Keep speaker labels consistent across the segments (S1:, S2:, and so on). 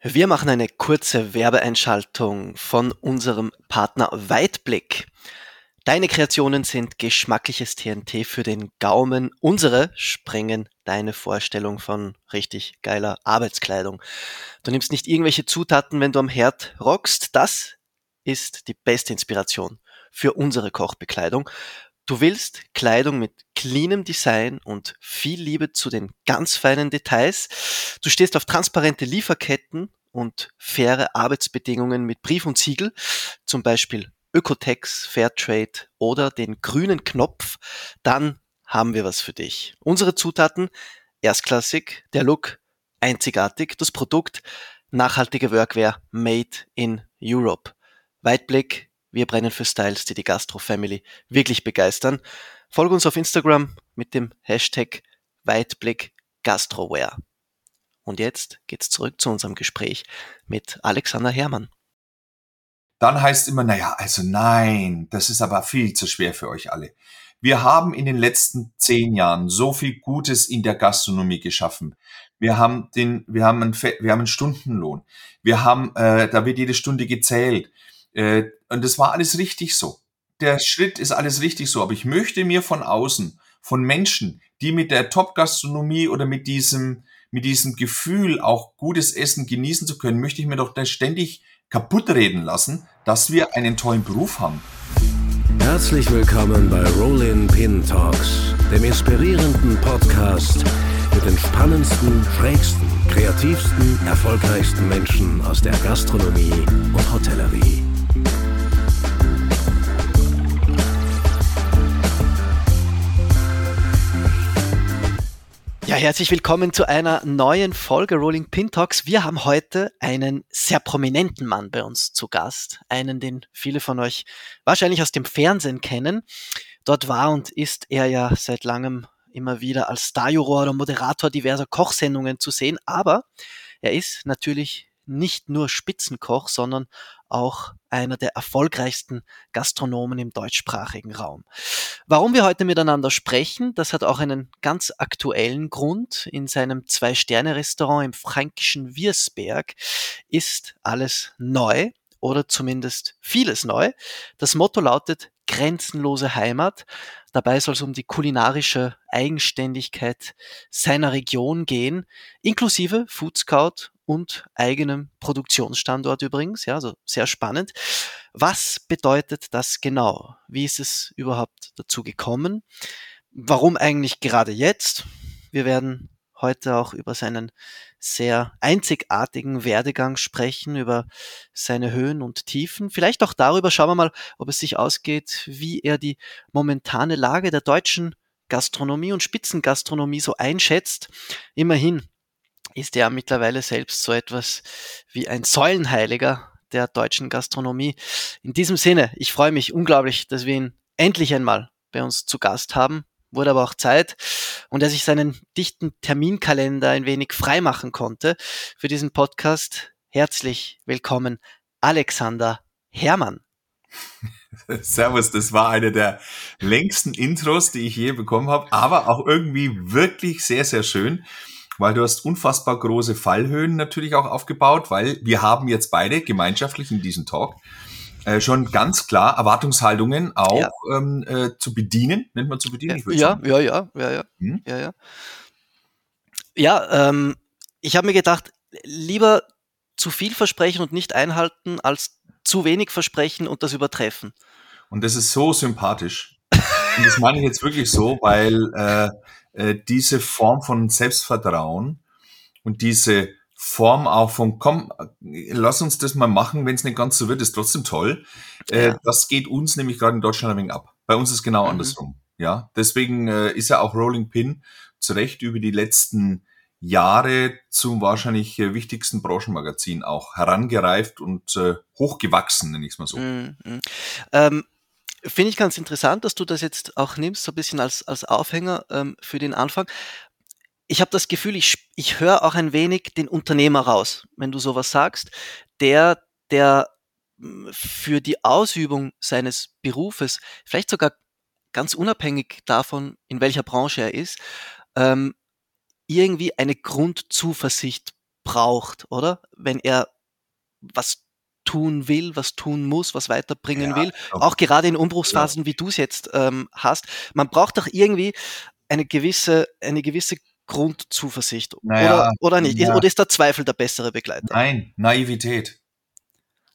S1: Wir machen eine kurze Werbeeinschaltung von unserem Partner Weitblick. Deine Kreationen sind geschmackliches TNT für den Gaumen. Unsere sprengen deine Vorstellung von richtig geiler Arbeitskleidung. Du nimmst nicht irgendwelche Zutaten, wenn du am Herd rockst. Das ist die beste Inspiration für unsere Kochbekleidung. Du willst Kleidung mit cleanem Design und viel Liebe zu den ganz feinen Details. Du stehst auf transparente Lieferketten und faire Arbeitsbedingungen mit Brief und Siegel, zum Beispiel Ökotex, Fairtrade oder den grünen Knopf, dann haben wir was für dich. Unsere Zutaten erstklassig, der Look einzigartig, das Produkt nachhaltige Workwear made in Europe. Weitblick, wir brennen für Styles, die die Gastro Family wirklich begeistern. Folge uns auf Instagram mit dem Hashtag Weitblick Gastroware. Und jetzt geht's zurück zu unserem Gespräch mit Alexander Herrmann.
S2: Dann heißt immer, naja, also nein, das ist aber viel zu schwer für euch alle. Wir haben in den letzten zehn Jahren so viel Gutes in der Gastronomie geschaffen. Wir haben den, wir haben einen, wir haben einen Stundenlohn. Wir haben, äh, da wird jede Stunde gezählt. Äh, und das war alles richtig so. Der Schritt ist alles richtig so. Aber ich möchte mir von außen, von Menschen, die mit der Top-Gastronomie oder mit diesem, mit diesem Gefühl, auch gutes Essen genießen zu können, möchte ich mir doch ständig kaputt reden lassen, dass wir einen tollen Beruf haben.
S3: Herzlich willkommen bei Rollin Pin Talks, dem inspirierenden Podcast mit den spannendsten, schrägsten, kreativsten, erfolgreichsten Menschen aus der Gastronomie und Hotellerie.
S1: Ja, herzlich willkommen zu einer neuen Folge Rolling Pin Talks. Wir haben heute einen sehr prominenten Mann bei uns zu Gast. Einen, den viele von euch wahrscheinlich aus dem Fernsehen kennen. Dort war und ist er ja seit langem immer wieder als Starjuror oder Moderator diverser Kochsendungen zu sehen. Aber er ist natürlich nicht nur Spitzenkoch, sondern auch einer der erfolgreichsten Gastronomen im deutschsprachigen Raum. Warum wir heute miteinander sprechen, das hat auch einen ganz aktuellen Grund. In seinem Zwei-Sterne-Restaurant im fränkischen Wiersberg ist alles neu oder zumindest vieles neu. Das Motto lautet grenzenlose Heimat. Dabei soll es um die kulinarische Eigenständigkeit seiner Region gehen, inklusive Food Scout und eigenem Produktionsstandort übrigens. Ja, also sehr spannend. Was bedeutet das genau? Wie ist es überhaupt dazu gekommen? Warum eigentlich gerade jetzt? Wir werden heute auch über seinen sehr einzigartigen Werdegang sprechen, über seine Höhen und Tiefen. Vielleicht auch darüber schauen wir mal, ob es sich ausgeht, wie er die momentane Lage der deutschen Gastronomie und Spitzengastronomie so einschätzt. Immerhin ist er mittlerweile selbst so etwas wie ein Säulenheiliger der deutschen Gastronomie. In diesem Sinne, ich freue mich unglaublich, dass wir ihn endlich einmal bei uns zu Gast haben. Wurde aber auch Zeit und er sich seinen dichten Terminkalender ein wenig freimachen konnte für diesen Podcast. Herzlich willkommen, Alexander Hermann.
S2: Servus, das war eine der längsten Intros, die ich je bekommen habe, aber auch irgendwie wirklich sehr, sehr schön weil du hast unfassbar große Fallhöhen natürlich auch aufgebaut, weil wir haben jetzt beide gemeinschaftlich in diesem Talk äh, schon ganz klar Erwartungshaltungen auch ja. ähm, äh, zu bedienen, nennt man zu bedienen?
S1: Ja, ja, ja, ja, ja, hm? ja, ja. Ja, ähm, ich habe mir gedacht, lieber zu viel versprechen und nicht einhalten, als zu wenig versprechen und das übertreffen.
S2: Und das ist so sympathisch. Und das meine ich jetzt wirklich so, weil äh, äh, diese Form von Selbstvertrauen und diese Form auch von, komm, lass uns das mal machen, wenn es nicht ganz so wird, ist trotzdem toll. Äh, ja. Das geht uns nämlich gerade in Deutschland ein wenig ab. Bei uns ist genau mhm. andersrum. Ja, deswegen äh, ist ja auch Rolling Pin zu Recht über die letzten Jahre zum wahrscheinlich äh, wichtigsten Branchenmagazin auch herangereift und äh, hochgewachsen, nenne ich es mal so. Mhm.
S1: Ähm, Finde ich ganz interessant, dass du das jetzt auch nimmst, so ein bisschen als, als Aufhänger ähm, für den Anfang. Ich habe das Gefühl, ich, ich höre auch ein wenig den Unternehmer raus, wenn du sowas sagst, der, der hm, für die Ausübung seines Berufes, vielleicht sogar ganz unabhängig davon, in welcher Branche er ist, ähm, irgendwie eine Grundzuversicht braucht, oder? Wenn er was tun will, was tun muss, was weiterbringen
S2: Ja,
S1: will. Auch gerade in Umbruchsphasen, wie du es jetzt ähm, hast. Man braucht doch irgendwie eine gewisse, eine gewisse Grundzuversicht.
S2: Naja,
S1: oder, oder nicht?
S2: ja.
S1: Oder ist der Zweifel der bessere Begleiter?
S2: Nein, Naivität.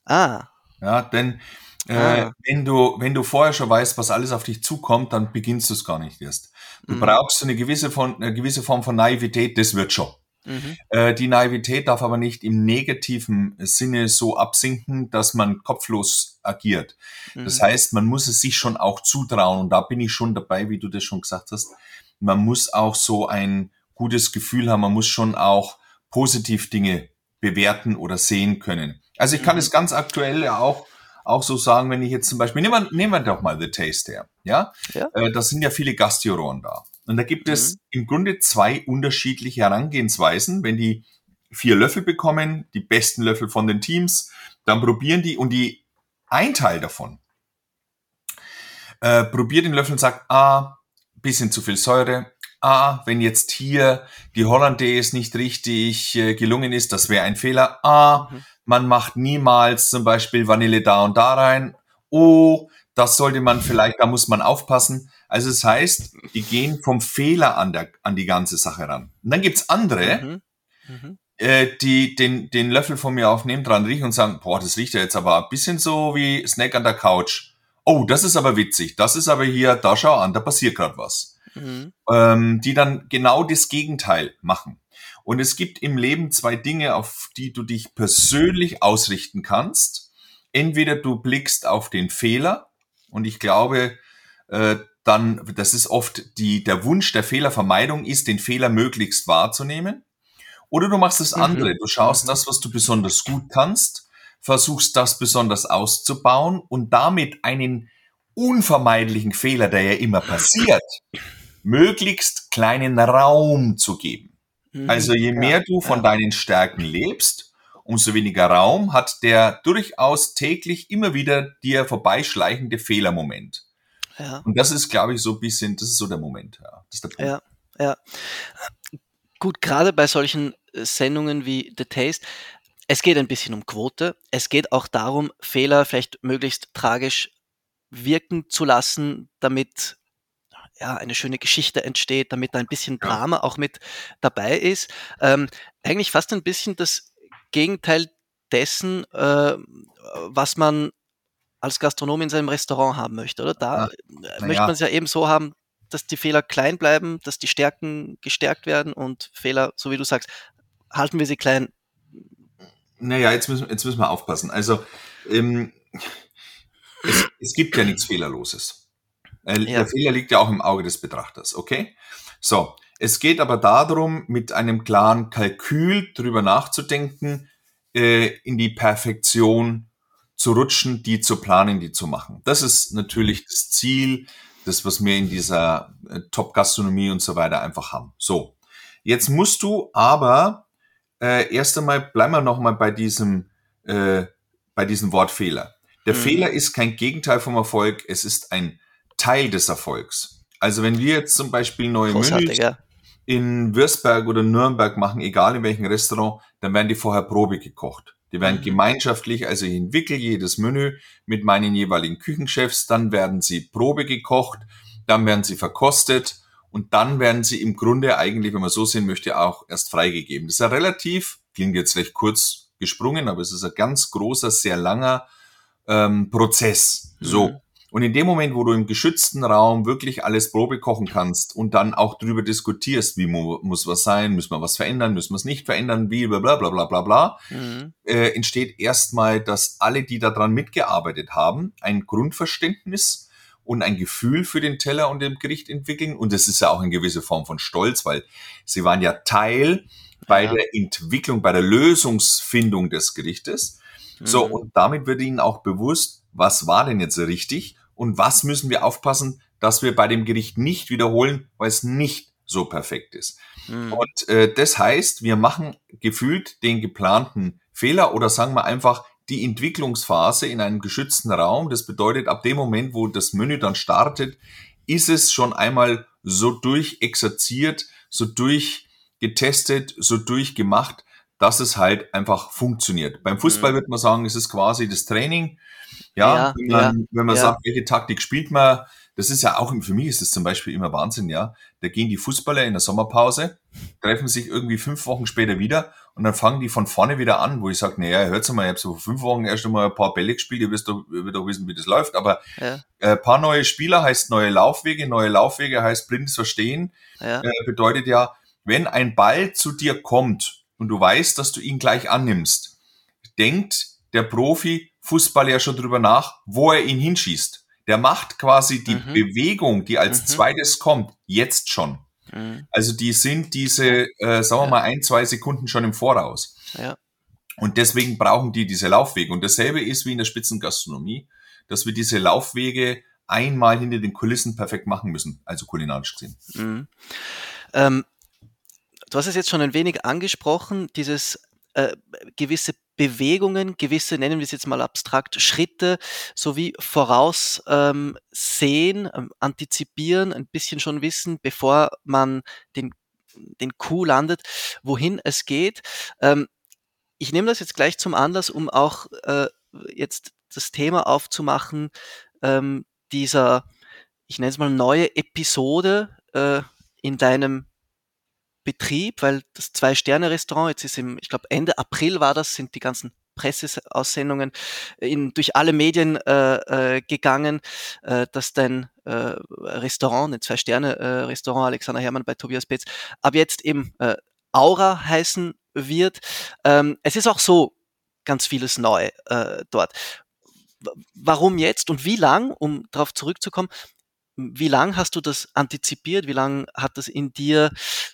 S1: Ah,
S2: Ja, denn äh,
S1: Ah.
S2: wenn du wenn du vorher schon weißt, was alles auf dich zukommt, dann beginnst du es gar nicht erst. Du
S1: Mhm.
S2: brauchst eine gewisse von eine gewisse Form von Naivität. Das wird schon.
S1: Mhm.
S2: Äh, die Naivität darf aber nicht im negativen Sinne so absinken, dass man kopflos agiert. Das
S1: Mhm.
S2: heißt, man muss es sich schon auch zutrauen. Und da bin ich schon dabei, wie du das schon gesagt hast. Man muss auch so ein gutes Gefühl haben. Man muss schon auch positiv Dinge bewerten oder sehen können. Also ich kann
S1: Mhm.
S2: es ganz aktuell ja auch, auch so sagen, wenn ich jetzt zum Beispiel, nehmen wir, nehmen wir doch mal The Taste her. Ja?
S1: Ja.
S2: Äh, da sind ja viele Gastjuroren da. Und da gibt es
S1: Mhm.
S2: im Grunde zwei unterschiedliche Herangehensweisen. Wenn die vier Löffel bekommen, die besten Löffel von den Teams, dann probieren die und die ein Teil davon äh, probiert den Löffel und sagt, ah, bisschen zu viel Säure. Ah, wenn jetzt hier die Hollandaise nicht richtig äh, gelungen ist, das wäre ein Fehler. Ah,
S1: Mhm.
S2: man macht niemals zum Beispiel Vanille da und da rein. Oh, das sollte man vielleicht, da muss man aufpassen. Also es heißt, die gehen vom Fehler an, der, an die ganze Sache ran. Und dann gibt's andere,
S1: Mhm. Mhm.
S2: äh, die den, den Löffel von mir aufnehmen, dran riechen und sagen, boah, das riecht ja jetzt aber ein bisschen so wie Snack an der Couch. Oh, das ist aber witzig. Das ist aber hier, da schau an, da passiert gerade was.
S1: Mhm.
S2: Ähm, die dann genau das Gegenteil machen. Und es gibt im Leben zwei Dinge, auf die du dich persönlich ausrichten kannst. Entweder du blickst auf den Fehler und ich glaube, äh, dann, das ist oft die, der Wunsch der Fehlervermeidung ist, den Fehler möglichst wahrzunehmen. Oder du machst das
S1: Mhm.
S2: andere. Du schaust das, was du besonders gut kannst, versuchst das besonders auszubauen und damit einen unvermeidlichen Fehler, der ja immer passiert, möglichst kleinen Raum zu geben.
S1: Mhm.
S2: Also je mehr du von deinen Stärken lebst, umso weniger Raum hat der durchaus täglich immer wieder dir vorbeischleichende Fehlermoment.
S1: Ja.
S2: Und das ist, glaube ich, so ein bisschen, das ist so der Moment. Ja. Der.
S1: Ja, ja. Gut, gerade bei solchen äh, Sendungen wie The Taste, es geht ein bisschen um Quote. Es geht auch darum, Fehler vielleicht möglichst tragisch wirken zu lassen, damit ja, eine schöne Geschichte entsteht, damit da ein bisschen. Drama auch mit dabei ist. Ähm, eigentlich fast ein bisschen das Gegenteil dessen, äh, was man als Gastronom in seinem Restaurant haben möchte, oder? Da
S2: Ah,
S1: äh, möchte
S2: ja.
S1: man es ja eben so haben, dass die Fehler klein bleiben, dass die Stärken gestärkt werden und Fehler, so wie du sagst, halten wir sie klein.
S2: Naja, jetzt müssen, jetzt müssen wir aufpassen. Also, ähm, es, es gibt ja nichts Fehlerloses. Äh,
S1: Ja.
S2: Der Fehler liegt ja auch im Auge des Betrachters, okay? So, es geht aber darum, mit einem klaren Kalkül drüber nachzudenken, äh, in die Perfektion zu rutschen, die zu planen, die zu machen. Das ist natürlich das Ziel, das, was wir in dieser äh, Top-Gastronomie und so weiter einfach haben. So, jetzt musst du aber äh, erst einmal bleiben wir noch mal bei diesem äh, bei diesem Wort Fehler. Der
S1: Mhm.
S2: Fehler ist kein Gegenteil vom Erfolg, es ist ein Teil des Erfolgs. Also wenn wir jetzt zum Beispiel neue Menüs in Würzberg oder Nürnberg machen, egal in welchem Restaurant, dann werden die vorher Probe gekocht. Die werden
S1: Mhm.
S2: gemeinschaftlich, also ich entwickle jedes Menü mit meinen jeweiligen Küchenchefs, dann werden sie Probe gekocht, dann werden sie verkostet und dann werden sie im Grunde eigentlich, wenn man so sehen möchte, auch erst freigegeben. Das ist ja relativ, klingt jetzt recht kurz gesprungen, aber es ist ein ganz großer, sehr langer ähm, Prozess. So. Und in dem Moment, wo du im geschützten Raum wirklich alles Probe kochen kannst und dann auch darüber diskutierst, wie mu muss was sein, müssen wir was verändern, müssen wir es nicht verändern, wie bla bla bla bla bla bla,
S1: Mhm.
S2: äh, entsteht erstmal, dass alle, die daran mitgearbeitet haben, ein Grundverständnis und ein Gefühl für den Teller und dem Gericht entwickeln. Und das ist ja auch eine gewisse Form von Stolz, weil sie waren ja Teil bei
S1: Ja.
S2: der Entwicklung, bei der Lösungsfindung des Gerichtes. So,
S1: Mhm.
S2: und damit wird ihnen auch bewusst, was war denn jetzt richtig und was müssen wir aufpassen, dass wir bei dem Gericht nicht wiederholen, weil es nicht so perfekt ist.
S1: Mhm.
S2: Und äh, das heißt, wir machen gefühlt den geplanten Fehler oder sagen wir einfach die Entwicklungsphase in einem geschützten Raum. Das bedeutet, ab dem Moment, wo das Menü dann startet, ist es schon einmal so durchexerziert, so durchgetestet, so durchgemacht, dass es halt einfach funktioniert. Beim Fußball
S1: Mhm.
S2: würde man sagen, es ist quasi das Training. Ja,
S1: Ja,
S2: wenn man,
S1: ja,
S2: wenn man
S1: ja.
S2: sagt, welche Taktik spielt man, das ist ja auch, für mich ist das zum Beispiel immer Wahnsinn, ja. Da gehen die Fußballer in der Sommerpause, treffen sich irgendwie fünf Wochen später wieder und dann fangen die von vorne wieder an, wo ich sage, naja, hört's mal, ich habe so vor fünf Wochen erst einmal ein paar Bälle gespielt, ihr wisst doch, ihr doch wissen, wie das läuft, aber
S1: Ja,
S2: äh, paar neue Spieler heißt neue Laufwege, neue Laufwege heißt blindes Verstehen,
S1: ja,
S2: äh, bedeutet ja, wenn ein Ball zu dir kommt und du weißt, dass du ihn gleich annimmst, denkt der Profi Fußballer ja schon drüber nach, wo er ihn hinschießt. Der macht quasi die
S1: Mhm.
S2: Bewegung, die als
S1: Mhm.
S2: zweites kommt, jetzt schon.
S1: mhm,
S2: Also die sind diese, äh, sagen wir
S1: Ja.
S2: mal, ein, zwei Sekunden schon im Voraus.
S1: ja,
S2: Und deswegen brauchen die diese Laufwege. Und dasselbe ist wie in der Spitzengastronomie, dass wir diese Laufwege einmal hinter den Kulissen perfekt machen müssen, also kulinarisch gesehen.
S1: mhm. Ähm, du hast es jetzt schon ein wenig angesprochen, dieses äh, gewisse Bewegungen, gewisse, nennen wir es jetzt mal abstrakt, Schritte sowie voraussehen, ähm, ähm, antizipieren, ein bisschen schon wissen, bevor man den, den Coup landet, wohin es geht. Ähm, ich nehme das jetzt gleich zum Anlass, um auch äh, jetzt das Thema aufzumachen, ähm, dieser, ich nenne es mal neue Episode äh, in deinem Betrieb, weil das Zwei-Sterne-Restaurant, jetzt ist im, ich glaube Ende April war das, sind die ganzen Presseaussendungen in, durch alle Medien äh, äh, gegangen, äh, dass dein äh, Restaurant, ein Zwei-Sterne-Restaurant Alexander Hermann bei Tobias Betz, ab jetzt eben äh, Aura heißen wird. Ähm, es ist auch so ganz vieles neu äh, dort. Warum jetzt und wie lang, um darauf zurückzukommen, wie lang hast du das antizipiert? Wie lang hat das in dir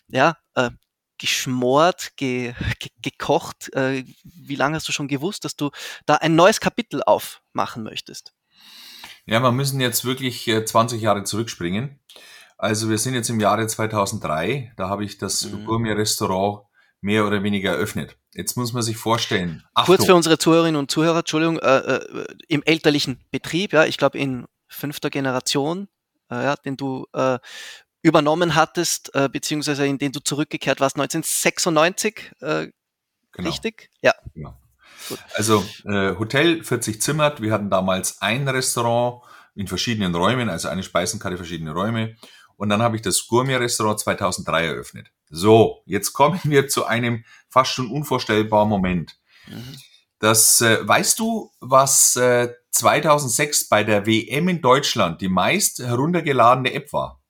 S1: ja, äh, geschmort, ge, ge, gekocht? Äh, wie lange hast du schon gewusst, dass du da ein neues Kapitel aufmachen möchtest?
S2: Ja, wir müssen jetzt wirklich äh, 20 Jahre zurückspringen. Also wir sind jetzt im Jahre 2003, da habe ich das
S1: Mhm.
S2: Gourmet-Restaurant mehr oder weniger eröffnet. Jetzt muss man sich vorstellen,
S1: Kurz für unsere Zuhörerinnen und Zuhörer, Entschuldigung, äh, äh, im elterlichen Betrieb, ja, ich glaube in fünfter Generation, äh, ja, den du äh, übernommen hattest, äh, beziehungsweise in den du zurückgekehrt warst, 1996, äh,
S2: genau.
S1: richtig? Ja.
S2: Genau. Also äh, Hotel 40 Zimmert. Wir hatten damals ein Restaurant in verschiedenen Räumen, also eine Speisenkarte, verschiedene Räume. Und dann habe ich das Gourmet-Restaurant 2003 eröffnet. So, jetzt kommen wir zu einem fast schon unvorstellbaren Moment.
S1: Mhm.
S2: Das äh, weißt du, was äh, 2006 bei der WM in Deutschland die meist heruntergeladene App war?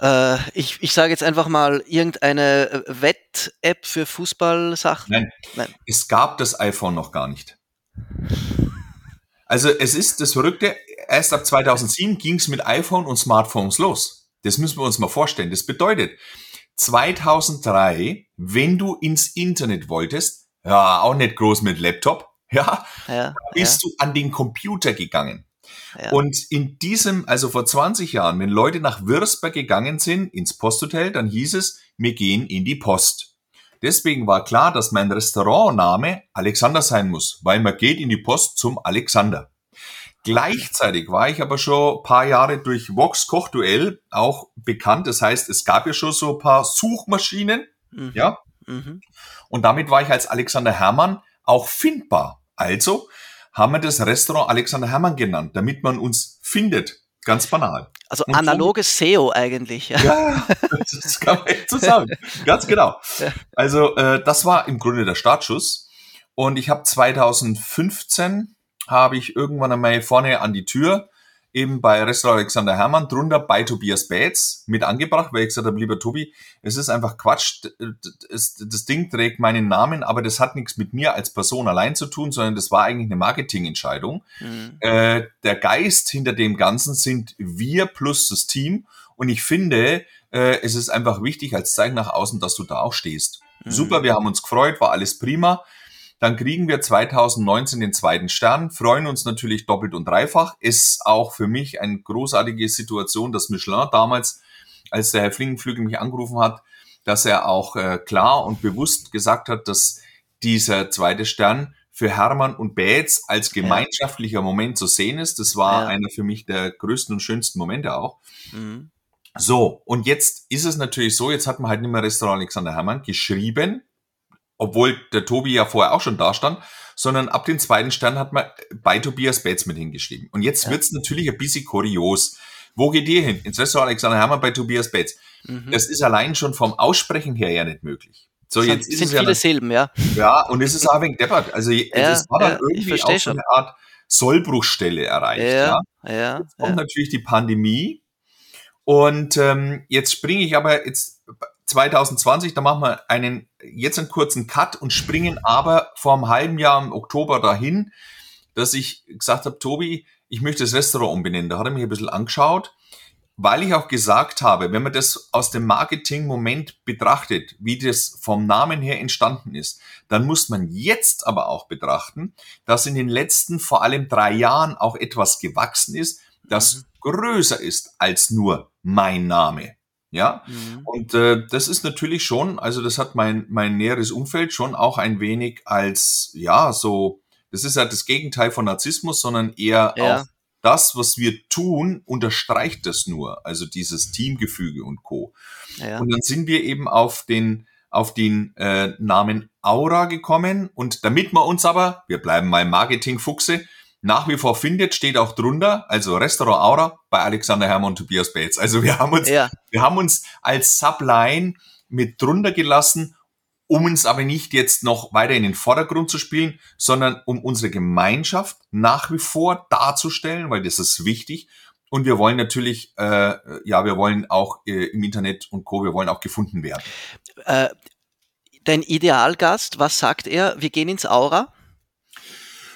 S1: Äh, ich ich sage jetzt einfach mal irgendeine äh, Wett-App für Fußballsachen.
S2: Nein,
S1: Nein.
S2: es gab das iPhone noch gar nicht. Also es ist das Verrückte, erst ab 2007 ging es mit iPhone und Smartphones los. Das müssen wir uns mal vorstellen. Das bedeutet, 2003, wenn du ins Internet wolltest, ja, auch nicht groß mit Laptop, ja,
S1: Ja,
S2: bist du an den Computer gegangen.
S1: ja, ja.
S2: Und in diesem, also vor 20 Jahren, wenn Leute nach Würzburg gegangen sind, ins Posthotel, dann hieß es, wir gehen in die Post. Deswegen war klar, dass mein Restaurantname Alexander sein muss, weil man geht in die Post zum Alexander. Gleichzeitig war ich aber schon ein paar Jahre durch Vox Kochduell auch bekannt. Das heißt, es gab ja schon so ein paar Suchmaschinen,
S1: Mhm.
S2: ja,
S1: Mhm.
S2: und damit war ich als Alexander Hermann auch findbar. Also haben wir das Restaurant Alexander Hermann genannt, damit man uns findet. Ganz banal.
S1: Also
S2: Und
S1: analoges SEO eigentlich. Ja.
S2: Ja, das kann man echt so sagen. Ganz genau. Also äh, das war im Grunde der Startschuss. Und ich habe 2015 habe ich irgendwann einmal vorne an die Tür eben bei Restaurant Alexander Hermann drunter bei Tobias Bates mit angebracht, weil ich gesagt habe, lieber Tobi, es ist einfach Quatsch, das, das Ding trägt meinen Namen, aber das hat nichts mit mir als Person allein zu tun, sondern das war eigentlich eine Marketingentscheidung.
S1: Mhm.
S2: Äh, der Geist hinter dem Ganzen sind wir plus das Team. Und ich finde, äh, es ist einfach wichtig als Zeichen nach außen, dass du da auch stehst.
S1: Mhm.
S2: Super, wir haben uns gefreut, war alles prima. Dann kriegen wir 2019 den zweiten Stern, freuen uns natürlich doppelt und dreifach. Ist auch für mich eine großartige Situation, dass Michelin damals, als der Herr Flingenflügel mich angerufen hat, dass er auch äh, klar und bewusst gesagt hat, dass dieser zweite Stern für Hermann und Bätz als gemeinschaftlicher Moment zu sehen ist. Das war
S1: Ja.
S2: einer für mich der größten und schönsten Momente auch.
S1: Mhm.
S2: So, und jetzt ist es natürlich so, jetzt hat man halt nicht mehr Restaurant Alexander Hermann geschrieben, obwohl der Tobi ja vorher auch schon da stand, sondern ab dem zweiten Stern hat man bei Tobias Bates mit hingeschrieben. Und jetzt ja. wird's natürlich ein bisschen kurios. Wo geht ihr hin? Ins Restaurant Alexander Hermann bei Tobias Bates. Mhm. Das ist allein schon vom Aussprechen her ja nicht möglich.
S1: So, das jetzt sind, sind viele ja, Silben, ja.
S2: Ja, und es ist auch ein wenig deppert. Also, ja, das war dann ja, irgendwie auch so eine Art Sollbruchstelle erreicht. Ja, ja. ja jetzt kommt natürlich die Pandemie. Und ähm, jetzt springe ich aber jetzt 2020, da machen wir einen, jetzt einen kurzen Cut und springen aber vor einem halben Jahr im Oktober dahin, dass ich gesagt habe, Tobi, ich möchte das Restaurant umbenennen. Da hat er mich ein bisschen angeschaut, weil ich auch gesagt habe, wenn man das aus dem Marketing-Moment betrachtet, wie das vom Namen her entstanden ist, dann muss man jetzt aber auch betrachten, dass in den letzten vor allem drei Jahren auch etwas gewachsen ist, das mhm. größer ist als nur mein Name. Ja, mhm. und äh, das ist natürlich schon, also das hat mein, mein näheres Umfeld schon auch ein wenig als, ja, so, das ist ja das Gegenteil von Narzissmus, sondern eher ja. auch das, was wir tun, unterstreicht das nur, also dieses Teamgefüge und Co. Ja. Und dann sind wir eben auf den, auf den äh, Namen Aura gekommen und damit man uns aber, wir bleiben mal Marketing-Fuchse, nach wie vor findet, steht auch drunter, also Restaurant Aura bei Alexander Hermann und Tobias Bates. Also wir haben uns, ja. wir haben uns als Subline mit drunter gelassen, um uns aber nicht jetzt noch weiter in den Vordergrund zu spielen, sondern um unsere Gemeinschaft nach wie vor darzustellen, weil das ist wichtig. Und wir wollen natürlich, äh, ja, wir wollen auch äh, im Internet und Co., wir wollen auch gefunden werden.
S1: Äh, dein Idealgast, was sagt er? Wir gehen ins Aura?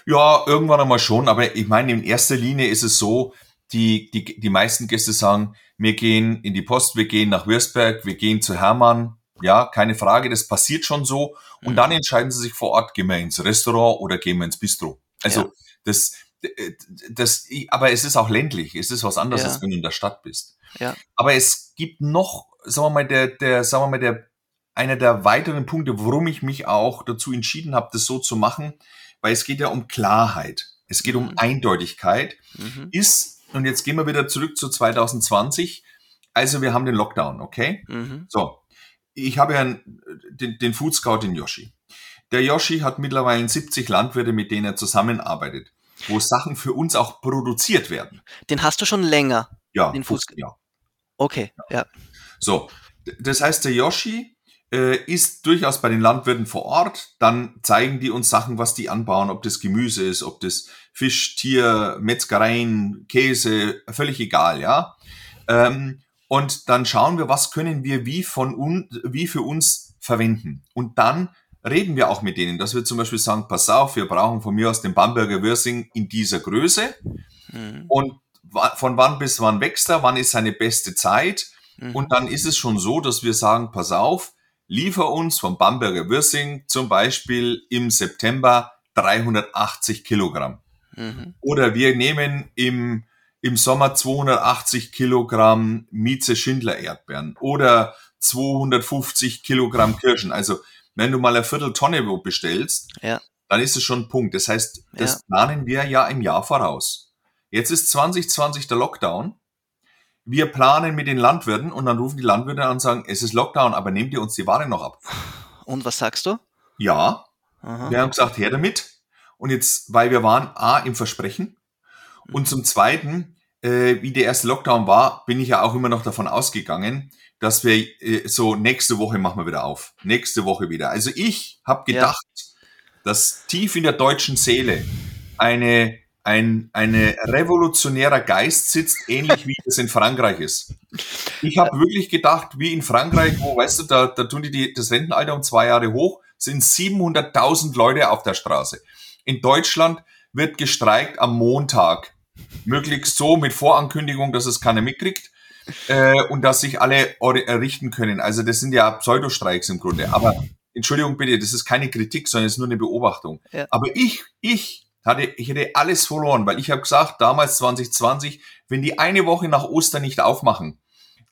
S2: Ja, irgendwann einmal schon, aber ich meine, in erster Linie ist es so, die, die, die meisten Gäste sagen, wir gehen in die Post, wir gehen nach Würzberg, wir gehen zu Hermann, ja, keine Frage, das passiert schon so. Und mhm. dann entscheiden sie sich vor Ort, gehen wir ins Restaurant oder gehen wir ins Bistro. Also ja. das, das, aber es ist auch ländlich, es ist was anderes, ja. als wenn du in der Stadt bist. Ja. Aber es gibt noch, sagen wir mal, der, der, sagen wir mal, der, einer der weiteren Punkte, warum ich mich auch dazu entschieden habe, das so zu machen, weil es geht ja um Klarheit. Es geht um mhm. Eindeutigkeit. Mhm. Ist, und jetzt gehen wir wieder zurück zu 2020. Also wir haben den Lockdown, okay? Mhm. So. Ich habe ja den, den Food Scout in Yoshi. Der Yoshi hat mittlerweile 70 Landwirte, mit denen er zusammenarbeitet, wo Sachen für uns auch produziert werden.
S1: Den hast du schon länger?
S2: Ja,
S1: den
S2: Food, ja.
S1: Okay, ja. ja.
S2: So, das heißt, der Yoshi äh, ist durchaus bei den Landwirten vor Ort. Dann zeigen die uns Sachen, was die anbauen, ob das Gemüse ist, ob das Fisch, Tier, Metzgereien, Käse, völlig egal, ja. Ähm, und dann schauen wir, was können wir wie von un, wie für uns verwenden. Und dann reden wir auch mit denen, dass wir zum Beispiel sagen, pass auf, wir brauchen von mir aus den Bamberger Würsing in dieser Größe. Mhm. Und von wann bis wann wächst er, wann ist seine beste Zeit. Mhm. Und dann ist es schon so, dass wir sagen, pass auf, liefer uns vom Bamberger Würsing zum Beispiel im September 380 Kilogramm. Mhm. Oder wir nehmen im, im Sommer 280 Kilogramm Mieze Schindler Erdbeeren oder 250 Kilogramm Kirschen. Also wenn du mal eine Vierteltonne bestellst, ja. dann ist es schon ein Punkt. Das heißt, das ja. planen wir ja im Jahr voraus. Jetzt ist 2020 der Lockdown wir planen mit den Landwirten und dann rufen die Landwirte an und sagen, es ist Lockdown, aber nehmt ihr uns die Ware noch ab?
S1: Und was sagst du?
S2: Ja. Aha. Wir haben gesagt, her damit. Und jetzt, weil wir waren A im Versprechen und zum Zweiten, äh, wie der erste Lockdown war, bin ich ja auch immer noch davon ausgegangen, dass wir äh, so nächste Woche machen wir wieder auf. Nächste Woche wieder. Also ich habe gedacht, ja. dass tief in der deutschen Seele eine ein eine revolutionärer Geist sitzt, ähnlich wie es in Frankreich ist. Ich habe wirklich gedacht, wie in Frankreich, wo, weißt du, da, da tun die, die das Rentenalter um zwei Jahre hoch, sind 700.000 Leute auf der Straße. In Deutschland wird gestreikt am Montag. Möglichst so mit Vorankündigung, dass es keiner mitkriegt äh, und dass sich alle errichten können. Also das sind ja Pseudostreiks im Grunde. Aber Entschuldigung bitte, das ist keine Kritik, sondern es ist nur eine Beobachtung. Ja. Aber ich, ich hatte, ich hätte alles verloren, weil ich habe gesagt, damals 2020, wenn die eine Woche nach Ostern nicht aufmachen,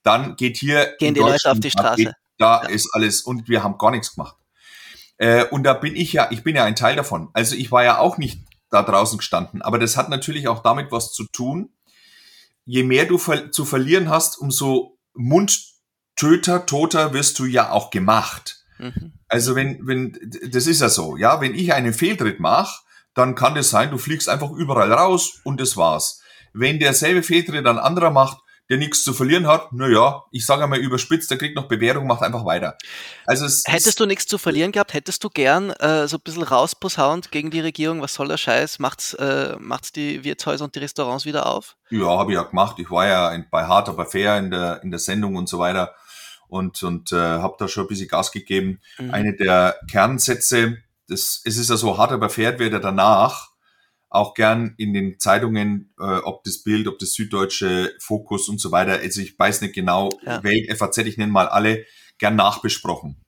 S2: dann geht hier
S1: gehen die Leute auf die Straße.
S2: Da ja. ist alles und wir haben gar nichts gemacht. Äh, und da bin ich ja, ich bin ja ein Teil davon. Also ich war ja auch nicht da draußen gestanden, aber das hat natürlich auch damit was zu tun. Je mehr du ver zu verlieren hast, umso Mundtöter, Toter wirst du ja auch gemacht. Mhm. Also wenn, wenn, das ist ja so, ja, wenn ich einen Fehltritt mache, dann kann das sein, du fliegst einfach überall raus und das war's. Wenn derselbe Fehltritt ein anderer macht, der nichts zu verlieren hat, naja, ich sage einmal überspitzt, der kriegt noch Bewährung, macht einfach weiter.
S1: Also es, Hättest du nichts zu verlieren gehabt, hättest du gern äh, so ein bisschen rausposaunt gegen die Regierung, was soll der Scheiß, macht's, äh, macht's die Wirtshäuser und die Restaurants wieder auf?
S2: Ja, habe ich ja gemacht. Ich war ja bei Hart aber fair in der, in der Sendung und so weiter und, und äh, habe da schon ein bisschen Gas gegeben. Mhm. Eine der Kernsätze, das, es ist ja so, hart aber fair wird ja danach auch gern in den Zeitungen, äh, ob das Bild, ob das Süddeutsche Fokus und so weiter, also ich weiß nicht genau, ja. Welt, FAZ, ich nenne mal alle, gern nachbesprochen.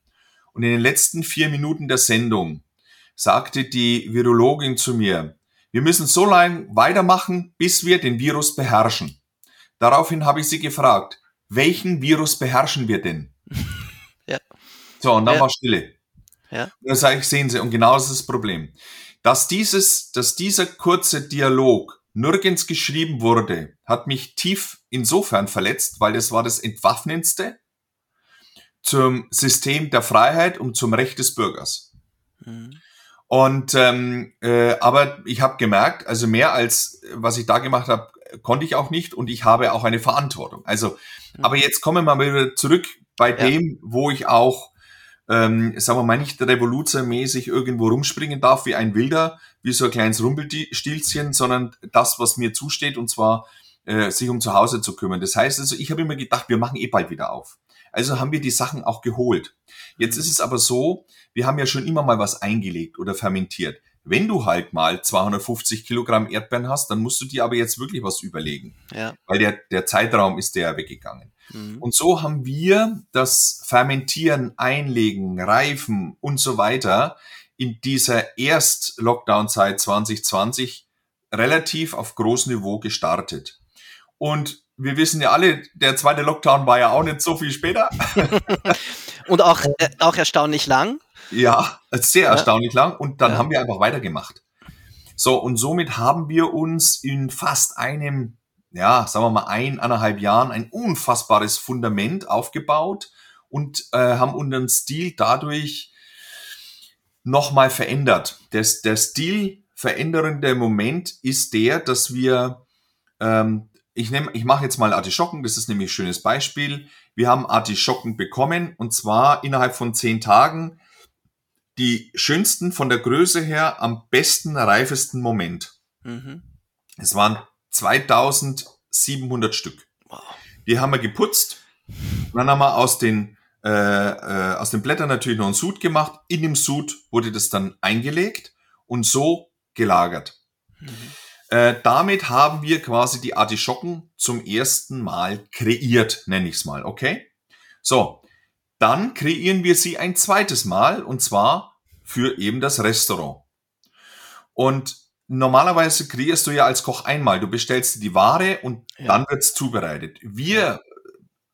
S2: Und in den letzten vier Minuten der Sendung sagte die Virologin zu mir, wir müssen so lange weitermachen, bis wir den Virus beherrschen. Daraufhin habe ich sie gefragt, welchen Virus beherrschen wir denn? Ja. So, und dann ja. war Stille. Ja. Und dann sage ich, sehen Sie, und genau das ist das Problem dass dieses, dass dieser kurze Dialog nirgends geschrieben wurde, hat mich tief insofern verletzt, weil es war das Entwaffnendste zum System der Freiheit und zum Recht des Bürgers. Mhm. Und ähm, äh, aber ich habe gemerkt, also mehr als was ich da gemacht habe, konnte ich auch nicht und ich habe auch eine Verantwortung. Also, mhm. aber jetzt kommen wir mal wieder zurück bei ja. dem, wo ich auch ähm, sagen wir mal, nicht revoluzermäßig irgendwo rumspringen darf wie ein Wilder, wie so ein kleines Rumpelstilzchen, sondern das, was mir zusteht, und zwar äh, sich um zu Hause zu kümmern. Das heißt also, ich habe immer gedacht, wir machen eh bald wieder auf. Also haben wir die Sachen auch geholt. Jetzt ist es aber so, wir haben ja schon immer mal was eingelegt oder fermentiert. Wenn du halt mal 250 Kilogramm Erdbeeren hast, dann musst du dir aber jetzt wirklich was überlegen. Ja. Weil der, der Zeitraum ist der weggegangen. Mhm. Und so haben wir das Fermentieren, Einlegen, Reifen und so weiter in dieser Erst-Lockdown-Zeit 2020 relativ auf großem Niveau gestartet. Und wir wissen ja alle, der zweite Lockdown war ja auch nicht so viel später.
S1: und auch, äh, auch erstaunlich lang.
S2: Ja, sehr ja. erstaunlich lang. Und dann ja. haben wir einfach weitergemacht. So, und somit haben wir uns in fast einem, ja, sagen wir mal, eineinhalb Jahren ein unfassbares Fundament aufgebaut und äh, haben unseren Stil dadurch nochmal verändert. Das, der Stil veränderende Moment ist der, dass wir, ähm, ich nehme, ich mache jetzt mal Artischocken, das ist nämlich ein schönes Beispiel. Wir haben Artischocken bekommen und zwar innerhalb von zehn Tagen die schönsten von der Größe her am besten reifesten Moment. Mhm. Es waren 2700 Stück. Die haben wir geputzt. Dann haben wir aus den, äh, äh, aus den Blättern natürlich noch einen Sud gemacht. In dem Sud wurde das dann eingelegt und so gelagert. Mhm. Äh, damit haben wir quasi die Artischocken zum ersten Mal kreiert, nenne ich es mal, okay? So, dann kreieren wir sie ein zweites Mal und zwar für eben das Restaurant. Und normalerweise kreierst du ja als Koch einmal. Du bestellst die Ware und ja. dann wird's zubereitet. Wir,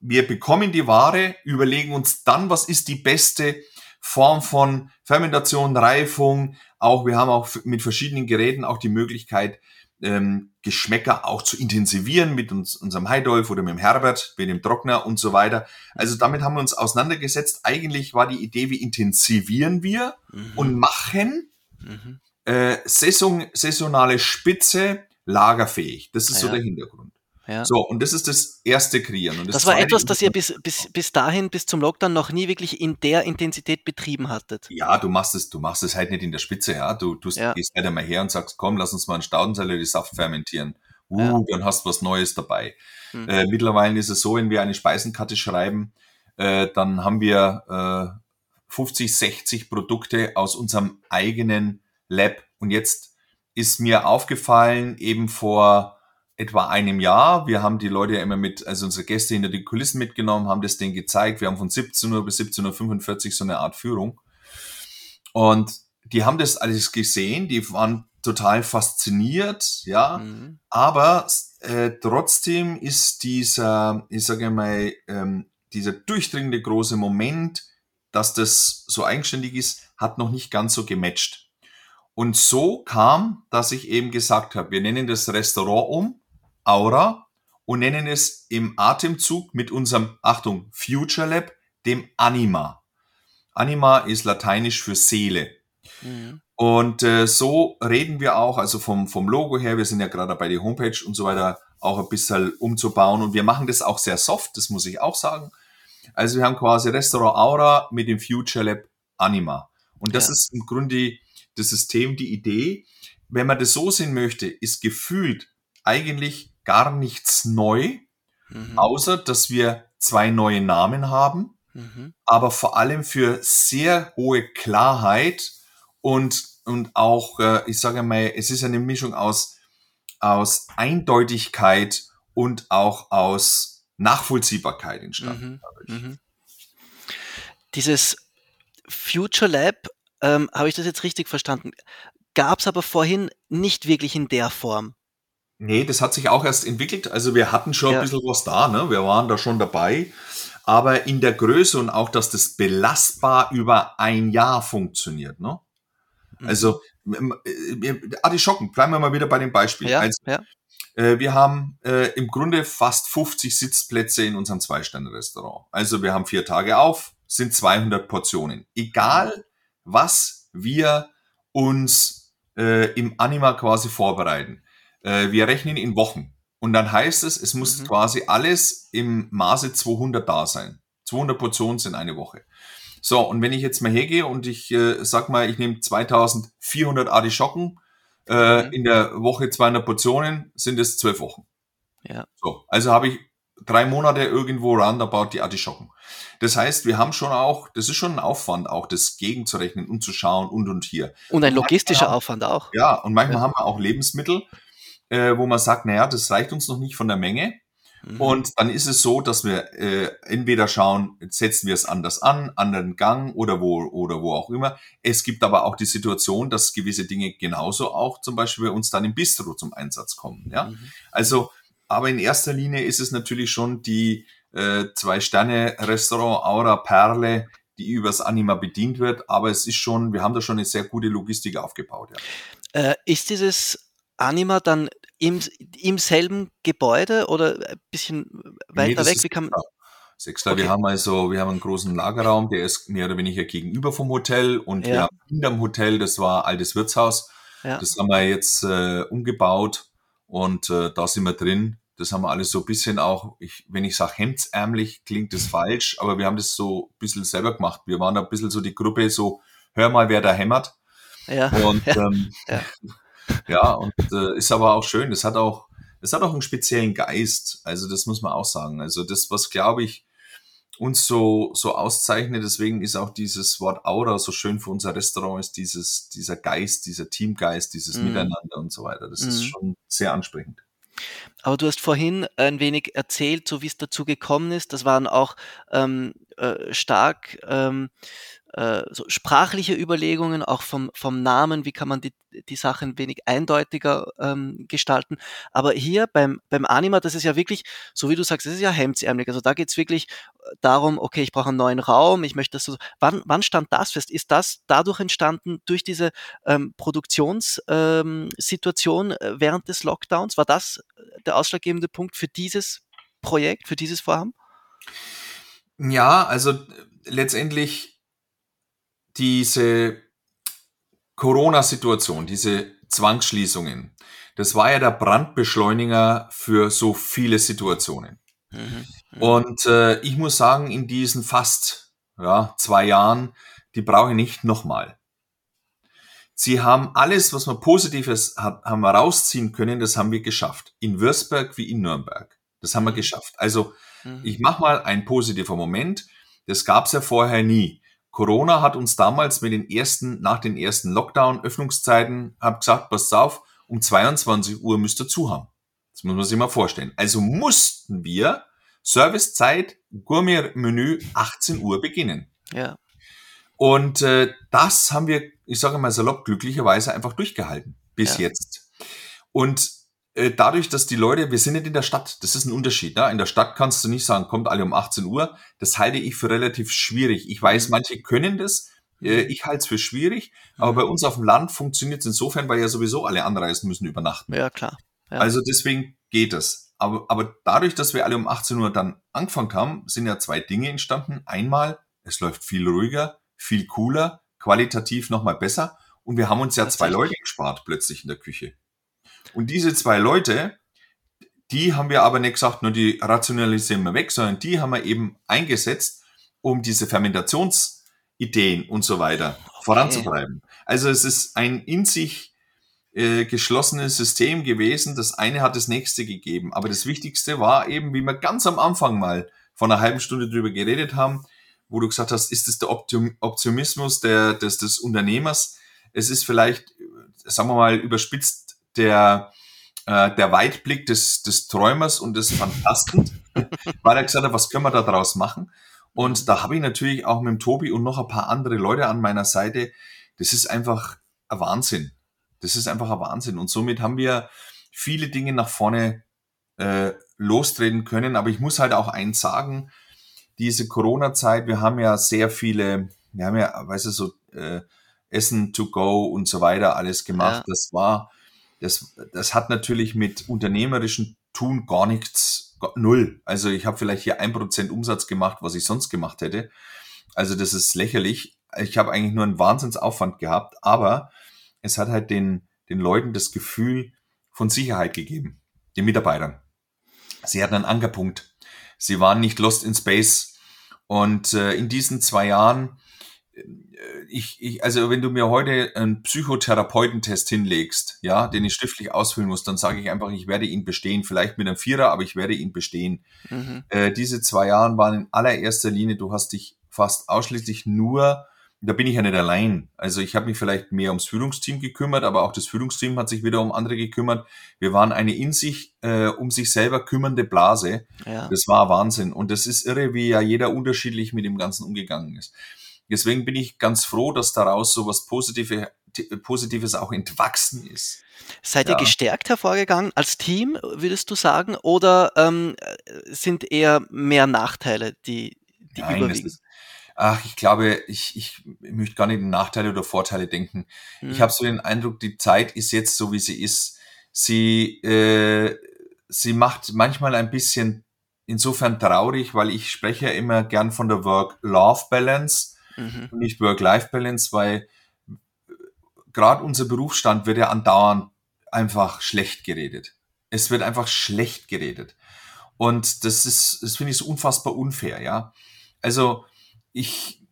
S2: wir bekommen die Ware, überlegen uns dann, was ist die beste Form von Fermentation, Reifung. Auch wir haben auch mit verschiedenen Geräten auch die Möglichkeit, ähm, Geschmäcker auch zu intensivieren mit uns, unserem Heidolf oder mit dem Herbert, mit dem Trockner und so weiter. Also damit haben wir uns auseinandergesetzt. Eigentlich war die Idee, wie intensivieren wir mhm. und machen mhm. Äh, Saison, saisonale Spitze lagerfähig. Das ist ja. so der Hintergrund. Ja. So, und das ist das erste Kreieren. Und
S1: das, das war etwas, das ihr bis, bis, bis dahin, bis zum Lockdown noch nie wirklich in der Intensität betrieben hattet.
S2: Ja, du machst es, du machst es halt nicht in der Spitze, ja. Du, du ja. gehst halt einmal her und sagst, komm, lass uns mal einen Staudensellerie-Saft fermentieren. Uh, ja. dann hast du was Neues dabei. Mhm. Äh, mittlerweile ist es so, wenn wir eine Speisenkarte schreiben, äh, dann haben wir äh, 50, 60 Produkte aus unserem eigenen Lab. Und jetzt ist mir aufgefallen, eben vor etwa einem Jahr. Wir haben die Leute ja immer mit, also unsere Gäste hinter die Kulissen mitgenommen, haben das denen gezeigt. Wir haben von 17 Uhr bis 17.45 Uhr so eine Art Führung. Und die haben das alles gesehen, die waren total fasziniert, ja. Mhm. Aber äh, trotzdem ist dieser, ich sage mal, ähm, dieser durchdringende große Moment, dass das so eigenständig ist, hat noch nicht ganz so gematcht. Und so kam, dass ich eben gesagt habe, wir nennen das Restaurant um Aura und nennen es im Atemzug mit unserem, Achtung, Future Lab, dem Anima. Anima ist lateinisch für Seele. Mhm. Und äh, so reden wir auch, also vom, vom Logo her, wir sind ja gerade bei der Homepage und so weiter auch ein bisschen umzubauen und wir machen das auch sehr soft, das muss ich auch sagen. Also wir haben quasi Restaurant Aura mit dem Future Lab Anima. Und das ja. ist im Grunde das System, die Idee. Wenn man das so sehen möchte, ist gefühlt eigentlich gar nichts neu, mhm. außer dass wir zwei neue Namen haben, mhm. aber vor allem für sehr hohe Klarheit und, und auch, äh, ich sage mal, es ist eine Mischung aus, aus Eindeutigkeit und auch aus Nachvollziehbarkeit entstanden. Mhm. mhm.
S1: Dieses Future Lab, ähm, habe ich das jetzt richtig verstanden? Gab es aber vorhin nicht wirklich in der Form.
S2: Nee, das hat sich auch erst entwickelt. Also wir hatten schon ja. ein bisschen was da, ne? Wir waren da schon dabei. Aber in der Größe und auch, dass das belastbar über ein Jahr funktioniert, ne? Mhm. Also, äh, Artischocken, bleiben wir mal wieder bei dem Beispiel. Ja, also, ja. Äh, wir haben äh, im Grunde fast 50 Sitzplätze in unserem Zwei-Sterne-Restaurant. Also wir haben vier Tage auf, sind 200 Portionen. Egal, was wir uns äh, im Anima quasi vorbereiten. Äh, wir rechnen in Wochen. Und dann heißt es, es muss mhm. quasi alles im Maße 200 da sein. 200 Portionen sind eine Woche. So, und wenn ich jetzt mal hergehe und ich äh, sag mal, ich nehme 2400 Artischocken, äh, mhm. in der Woche 200 Portionen, sind es zwölf Wochen. Ja. So, also habe ich drei Monate irgendwo roundabout die Artischocken. Das heißt, wir haben schon auch, das ist schon ein Aufwand, auch das gegenzurechnen und zu schauen und und hier.
S1: Und ein logistischer haben, Aufwand auch.
S2: Ja, und manchmal ja. haben wir auch Lebensmittel, äh, wo man sagt, naja, das reicht uns noch nicht von der Menge. Mhm. Und dann ist es so, dass wir äh, entweder schauen, setzen wir es anders an, anderen Gang oder wo oder wo auch immer. Es gibt aber auch die Situation, dass gewisse Dinge genauso auch zum Beispiel bei uns dann im Bistro zum Einsatz kommen. Ja, mhm. also aber in erster Linie ist es natürlich schon die äh, Zwei-Sterne-Restaurant Aura Perle, die übers Anima bedient wird. Aber es ist schon, wir haben da schon eine sehr gute Logistik aufgebaut.
S1: Ja. Äh, ist dieses Anima dann im, im selben Gebäude oder ein bisschen weiter nee, weg? Wie kann man
S2: Sechster. Okay. Wir haben also, wir haben einen großen Lagerraum, der ist mehr oder weniger gegenüber vom Hotel und ja. wir haben hinterm Hotel, das war altes Wirtshaus. Ja. Das haben wir jetzt äh, umgebaut und äh, da sind wir drin. Das haben wir alles so ein bisschen auch, ich, wenn ich sage hemdsärmlich, klingt das falsch, aber wir haben das so ein bisschen selber gemacht. Wir waren ein bisschen so die Gruppe, so, hör mal, wer da hämmert. Ja. Und ja. Ähm, ja. ja, und äh, ist aber auch schön. Es hat auch, es hat auch einen speziellen Geist. Also das muss man auch sagen. Also das, was glaube ich uns so, so auszeichnet, deswegen ist auch dieses Wort Aura so schön für unser Restaurant, ist dieses, dieser Geist, dieser Teamgeist, dieses mm. Miteinander und so weiter. Das mm. ist mhm. schon sehr ansprechend.
S1: Aber du hast vorhin ein wenig erzählt, so wie es dazu gekommen ist. Das waren auch ähm, äh, stark ähm, äh, so sprachliche Überlegungen, auch vom, vom Namen, wie kann man die, die Sachen wenig eindeutiger ähm, gestalten. Aber hier beim, beim Anima, das ist ja wirklich, so wie du sagst, das ist ja hemdsärmlich. Also da geht's wirklich äh, darum, okay, ich brauche einen neuen Raum, ich möchte das so. Wann, wann stand das fest? Ist das dadurch entstanden, durch diese ähm, Produktionssituation ähm, äh, während des Lockdowns? War das der ausschlaggebende Punkt für dieses Projekt, für dieses Vorhaben?
S2: Ja, also letztendlich diese Corona-Situation, diese Zwangsschließungen, das war ja der Brandbeschleuniger für so viele Situationen. Mhm. Mhm. Und äh, ich muss sagen, in diesen fast ja, zwei Jahren, die brauche ich nicht nochmal. Sie haben alles, was man Positives hat, haben wir rausziehen können, das haben wir geschafft. In Würzburg wie in Nürnberg. Das haben wir mhm. geschafft. Also mhm. ich mache mal ein positiver Moment. Das gab es ja vorher nie. Corona hat uns damals mit den ersten, nach den ersten Lockdown-Öffnungszeiten, hab gesagt, passt auf, um 22 Uhr müsst ihr zu haben. Das muss man sich mal vorstellen. Also mussten wir Servicezeit, Gourmet-Menü 18 Uhr beginnen. Ja. Und äh, das haben wir, ich sage mal salopp, glücklicherweise einfach durchgehalten bis ja. jetzt. Und dadurch, dass die Leute, wir sind nicht in der Stadt, das ist ein Unterschied. Ne? In der Stadt kannst du nicht sagen, kommt alle um 18 Uhr. Das halte ich für relativ schwierig. Ich weiß, mhm. manche können das. Äh, mhm. Ich halte es für schwierig. Aber mhm. bei uns auf dem Land funktioniert es insofern, weil ja sowieso alle anreisen müssen übernachten.
S1: Ja, klar. Ja.
S2: Also deswegen geht es. aber, aber dadurch, dass wir alle um 18 Uhr dann angefangen haben, sind ja zwei Dinge entstanden. Einmal, es läuft viel ruhiger, viel cooler, qualitativ nochmal besser. Und wir haben uns ja zwei Leute gespart plötzlich in der Küche. Und diese zwei Leute, die haben wir aber nicht gesagt, nur die rationalisieren wir weg, sondern die haben wir eben eingesetzt, um diese Fermentationsideen und so weiter okay. voranzutreiben. Also es ist ein in sich äh, geschlossenes System gewesen. Das eine hat das nächste gegeben. Aber das Wichtigste war eben, wie wir ganz am Anfang mal vor einer halben Stunde drüber geredet haben, wo du gesagt hast, ist es der Optimismus der, des, des Unternehmers? Es ist vielleicht, sagen wir mal, überspitzt der, äh, der Weitblick des, des Träumers und des Fantasten, weil er gesagt hat, was können wir da draus machen? Und da habe ich natürlich auch mit dem Tobi und noch ein paar andere Leute an meiner Seite. Das ist einfach ein Wahnsinn. Das ist einfach ein Wahnsinn. Und somit haben wir viele Dinge nach vorne äh, lostreten können. Aber ich muss halt auch eins sagen, diese Corona-Zeit, wir haben ja sehr viele, wir haben ja, weißt du, so äh, Essen to go und so weiter alles gemacht. Ja. Das war, das, das hat natürlich mit unternehmerischen Tun gar nichts, null. Also ich habe vielleicht hier ein Prozent Umsatz gemacht, was ich sonst gemacht hätte. Also das ist lächerlich. Ich habe eigentlich nur einen Wahnsinnsaufwand gehabt, aber es hat halt den, den Leuten das Gefühl von Sicherheit gegeben, den Mitarbeitern. Sie hatten einen Ankerpunkt. Sie waren nicht lost in space. Und äh, in diesen zwei Jahren ich, ich, also wenn du mir heute einen Psychotherapeutentest hinlegst, ja, den ich schriftlich ausfüllen muss, dann sage ich einfach, ich werde ihn bestehen. Vielleicht mit einem Vierer, aber ich werde ihn bestehen. Mhm. Äh, diese zwei Jahre waren in allererster Linie, du hast dich fast ausschließlich nur, da bin ich ja nicht allein. Also ich habe mich vielleicht mehr ums Führungsteam gekümmert, aber auch das Führungsteam hat sich wieder um andere gekümmert. Wir waren eine in sich, äh, um sich selber kümmernde Blase. Ja. Das war Wahnsinn. Und das ist irre, wie ja jeder unterschiedlich mit dem Ganzen umgegangen ist. Deswegen bin ich ganz froh, dass daraus so was Positive, Positives auch entwachsen ist.
S1: Seid ja. ihr gestärkt hervorgegangen als Team, würdest du sagen, oder ähm, sind eher mehr Nachteile, die, die Nein, überwiegen? Ist,
S2: ach, ich glaube, ich, ich möchte gar nicht in Nachteile oder Vorteile denken. Hm. Ich habe so den Eindruck, die Zeit ist jetzt so, wie sie ist. Sie, äh, sie macht manchmal ein bisschen insofern traurig, weil ich spreche ja immer gern von der Work-Love-Balance mhm. und nicht Work-Life-Balance, weil gerade unser Berufsstand wird ja andauernd einfach schlecht geredet. Es wird einfach schlecht geredet. Und das ist, das finde ich so unfassbar unfair, ja. Also ich,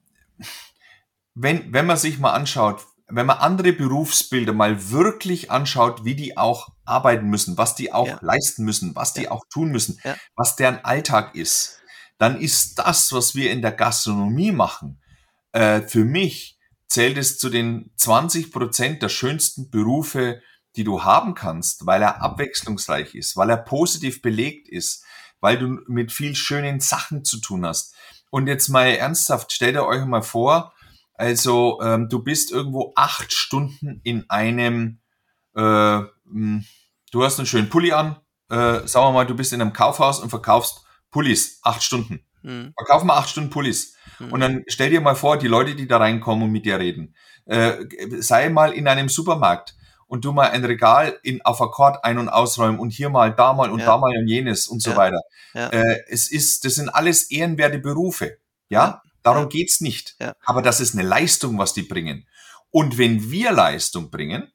S2: wenn, wenn man sich mal anschaut, wenn man andere Berufsbilder mal wirklich anschaut, wie die auch arbeiten müssen, was die auch ja. leisten müssen, was die ja. auch tun müssen, ja. was deren Alltag ist, dann ist das, was wir in der Gastronomie machen, äh, für mich zählt es zu den 20 Prozent der schönsten Berufe, die du haben kannst, weil er abwechslungsreich ist, weil er positiv belegt ist, weil du mit viel schönen Sachen zu tun hast. Und jetzt mal ernsthaft, stellt ihr euch mal vor, also ähm, du bist irgendwo acht Stunden in einem, äh, hm, du hast einen schönen Pulli an, äh, sagen wir mal, du bist in einem Kaufhaus und verkaufst Pullis, acht Stunden. Mhm. Verkauf mal acht Stunden Pullis. Mhm. Und dann stell dir mal vor, die Leute, die da reinkommen und mit dir reden. Äh, sei mal in einem Supermarkt und du mal ein Regal in, auf Akkord ein- und ausräumen und hier mal, da mal und ja. da mal und jenes und so ja. weiter. Ja. Äh, es ist, das sind alles ehrenwerte Berufe. Ja, darum geht's nicht. Aber das ist eine Leistung, was die bringen. Und wenn wir Leistung bringen,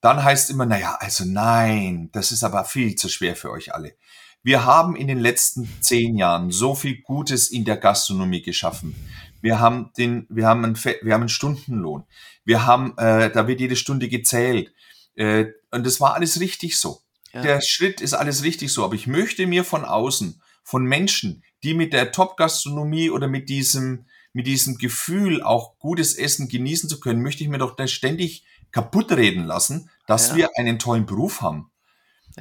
S2: dann heißt immer, naja, also nein, das ist aber viel zu schwer für euch alle. Wir haben in den letzten zehn Jahren so viel Gutes in der Gastronomie geschaffen. Wir haben den, wir haben einen, wir haben einen Stundenlohn. Wir haben, äh, da wird jede Stunde gezählt. Äh, und das war alles richtig so. Ja. Der Schritt ist alles richtig so. Aber ich möchte mir von außen, von Menschen, die mit der Top-Gastronomie oder mit diesem, mit diesem Gefühl auch gutes Essen genießen zu können, möchte ich mir doch ständig kaputt reden lassen, dass ja. wir einen tollen Beruf haben.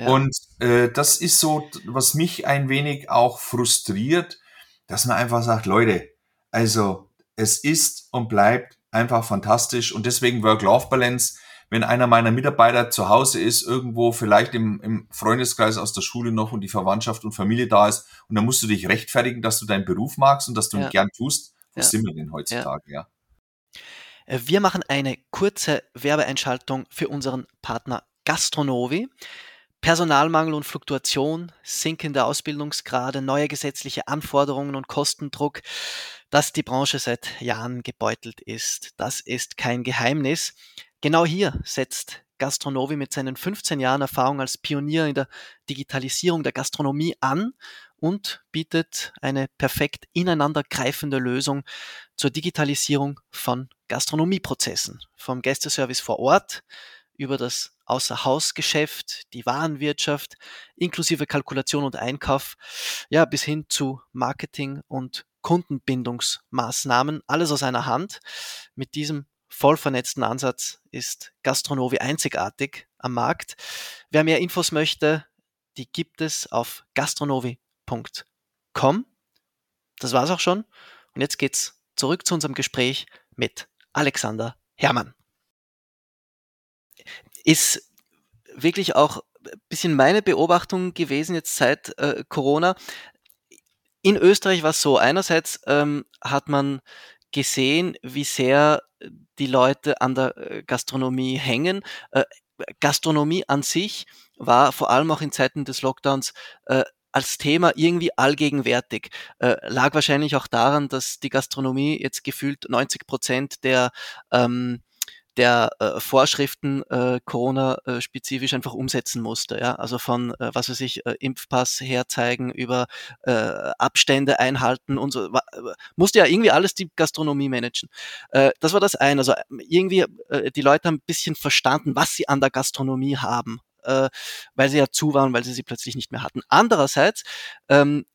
S2: Und äh, das ist so, was mich ein wenig auch frustriert, dass man einfach sagt, Leute, also es ist und bleibt einfach fantastisch und deswegen Work-Life-Balance. Wenn einer meiner Mitarbeiter zu Hause ist, irgendwo vielleicht im, im Freundeskreis aus der Schule noch und die Verwandtschaft und Familie da ist und dann musst du dich rechtfertigen, dass du deinen Beruf magst und dass du ihn gern tust, wo ja. sind wir denn heutzutage, ja.
S1: ja. Äh, wir machen eine kurze Werbeeinschaltung für unseren Partner Gastronovi. Personalmangel und Fluktuation, sinkende Ausbildungsgrade, neue gesetzliche Anforderungen und Kostendruck, dass die Branche seit Jahren gebeutelt ist. Das ist kein Geheimnis. Genau hier setzt Gastronovi mit seinen 15 Jahren Erfahrung als Pionier in der Digitalisierung der Gastronomie an und bietet eine perfekt ineinandergreifende Lösung zur Digitalisierung von Gastronomieprozessen, vom Gästeservice vor Ort über das Außerhausgeschäft, die Warenwirtschaft, inklusive Kalkulation und Einkauf, ja, bis hin zu Marketing und Kundenbindungsmaßnahmen, alles aus einer Hand. Mit diesem voll vernetzten Ansatz ist Gastronovi einzigartig am Markt. Wer mehr Infos möchte, die gibt es auf gastronovi.com. Das war's auch schon. Und jetzt geht's zurück zu unserem Gespräch mit Alexander Hermann. Ist wirklich auch ein bisschen meine Beobachtung gewesen jetzt seit äh, Corona. In Österreich war es so, einerseits ähm, hat man gesehen, wie sehr die Leute an der äh, Gastronomie hängen. Äh, Gastronomie an sich war vor allem auch in Zeiten des Lockdowns äh, als Thema irgendwie allgegenwärtig. Äh, lag wahrscheinlich auch daran, dass die Gastronomie jetzt gefühlt 90 Prozent der ähm, der äh, Vorschriften äh, Corona-spezifisch einfach umsetzen musste. Ja? Also von, äh, was weiß ich, äh, Impfpass herzeigen über äh, Abstände einhalten und so. War, äh, musste ja irgendwie alles die Gastronomie managen. Äh, das war das eine. Also irgendwie, äh, die Leute haben ein bisschen verstanden, was sie an der Gastronomie haben, äh, weil sie ja zu waren, weil sie sie plötzlich nicht mehr hatten. Andererseits, ähm,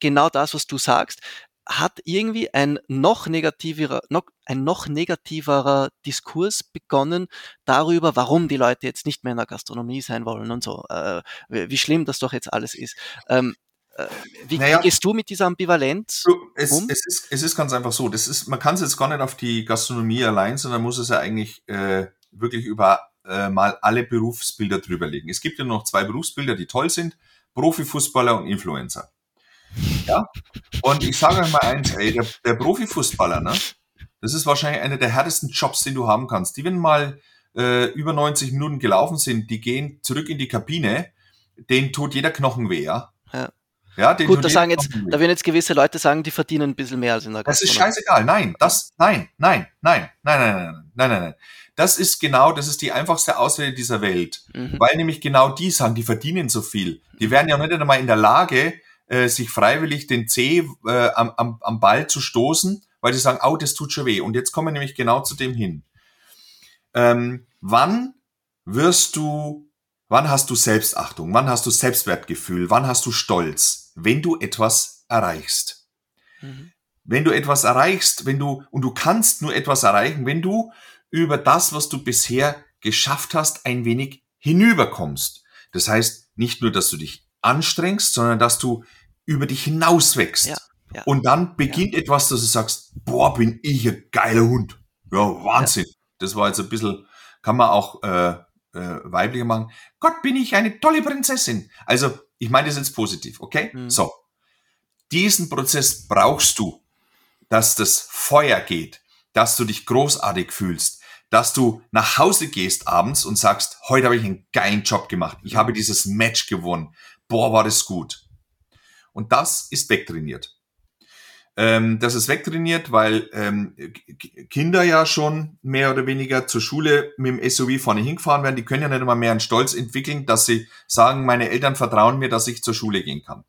S1: genau das, was du sagst, hat irgendwie ein noch negativerer, noch, ein noch negativerer Diskurs begonnen darüber, warum die Leute jetzt nicht mehr in der Gastronomie sein wollen und so, äh, wie schlimm das doch jetzt alles ist. Ähm, äh, wie, naja, wie, gehst du mit dieser Ambivalenz
S2: es, um? Es ist, es ist ganz einfach so. Das ist, man kann es jetzt gar nicht auf die Gastronomie allein, sondern muss es ja eigentlich äh, wirklich über äh, mal alle Berufsbilder drüberlegen. Es gibt ja noch zwei Berufsbilder, die toll sind: Profifußballer und Influencer. Ja? Und ich sage euch mal eins, ey, der, der Profifußballer, ne? Das ist wahrscheinlich einer der härtesten Jobs, den du haben kannst. Die, wenn mal äh, über 90 Minuten gelaufen sind, die gehen zurück in die Kabine, denen tut jeder Knochen weh, ja?
S1: Ja. Ja, Gut, da sagen jetzt, da werden jetzt gewisse Leute sagen, die verdienen ein bisschen mehr als in der.
S2: Das ist scheißegal. Nein, das, nein, nein, nein, nein, nein, nein, nein, nein, nein. Das ist genau, das ist die einfachste Ausrede dieser Welt. Mhm. Weil nämlich genau die sagen, die verdienen so viel. Die wären ja nicht einmal in der Lage, äh, sich freiwillig den Zeh äh, am, am, am Ball zu stoßen, weil sie sagen, oh, das tut schon weh. Und jetzt kommen wir nämlich genau zu dem hin. Ähm, wann wirst du, wann hast du Selbstachtung? Wann hast du Selbstwertgefühl? Wann hast du Stolz? Wenn du etwas erreichst. Mhm. Wenn du etwas erreichst, wenn du, und du kannst nur etwas erreichen, wenn du über das, was du bisher geschafft hast, ein wenig hinüberkommst. Das heißt, nicht nur, dass du dich anstrengst, sondern dass du über dich hinaus wächst. Ja, ja. Und dann beginnt ja. etwas, dass du sagst, boah, bin ich ein geiler Hund. Ja, Wahnsinn. Das war jetzt ein bisschen, kann man auch äh, äh, weiblicher machen. Gott, bin ich eine tolle Prinzessin. Also, ich meine das jetzt positiv, okay? Mhm. So. Diesen Prozess brauchst du, dass das Feuer geht, dass du dich großartig fühlst, dass du nach Hause gehst abends und sagst, heute habe ich einen geilen Job gemacht. Ich habe dieses Match gewonnen boah, war das gut. Und das ist wegtrainiert. Ähm, das ist wegtrainiert, weil ähm, Kinder ja schon mehr oder weniger zur Schule mit dem SUV vorne hingefahren werden. Die können ja nicht immer mehr einen Stolz entwickeln, dass sie sagen, meine Eltern vertrauen mir, dass ich zur Schule gehen kann.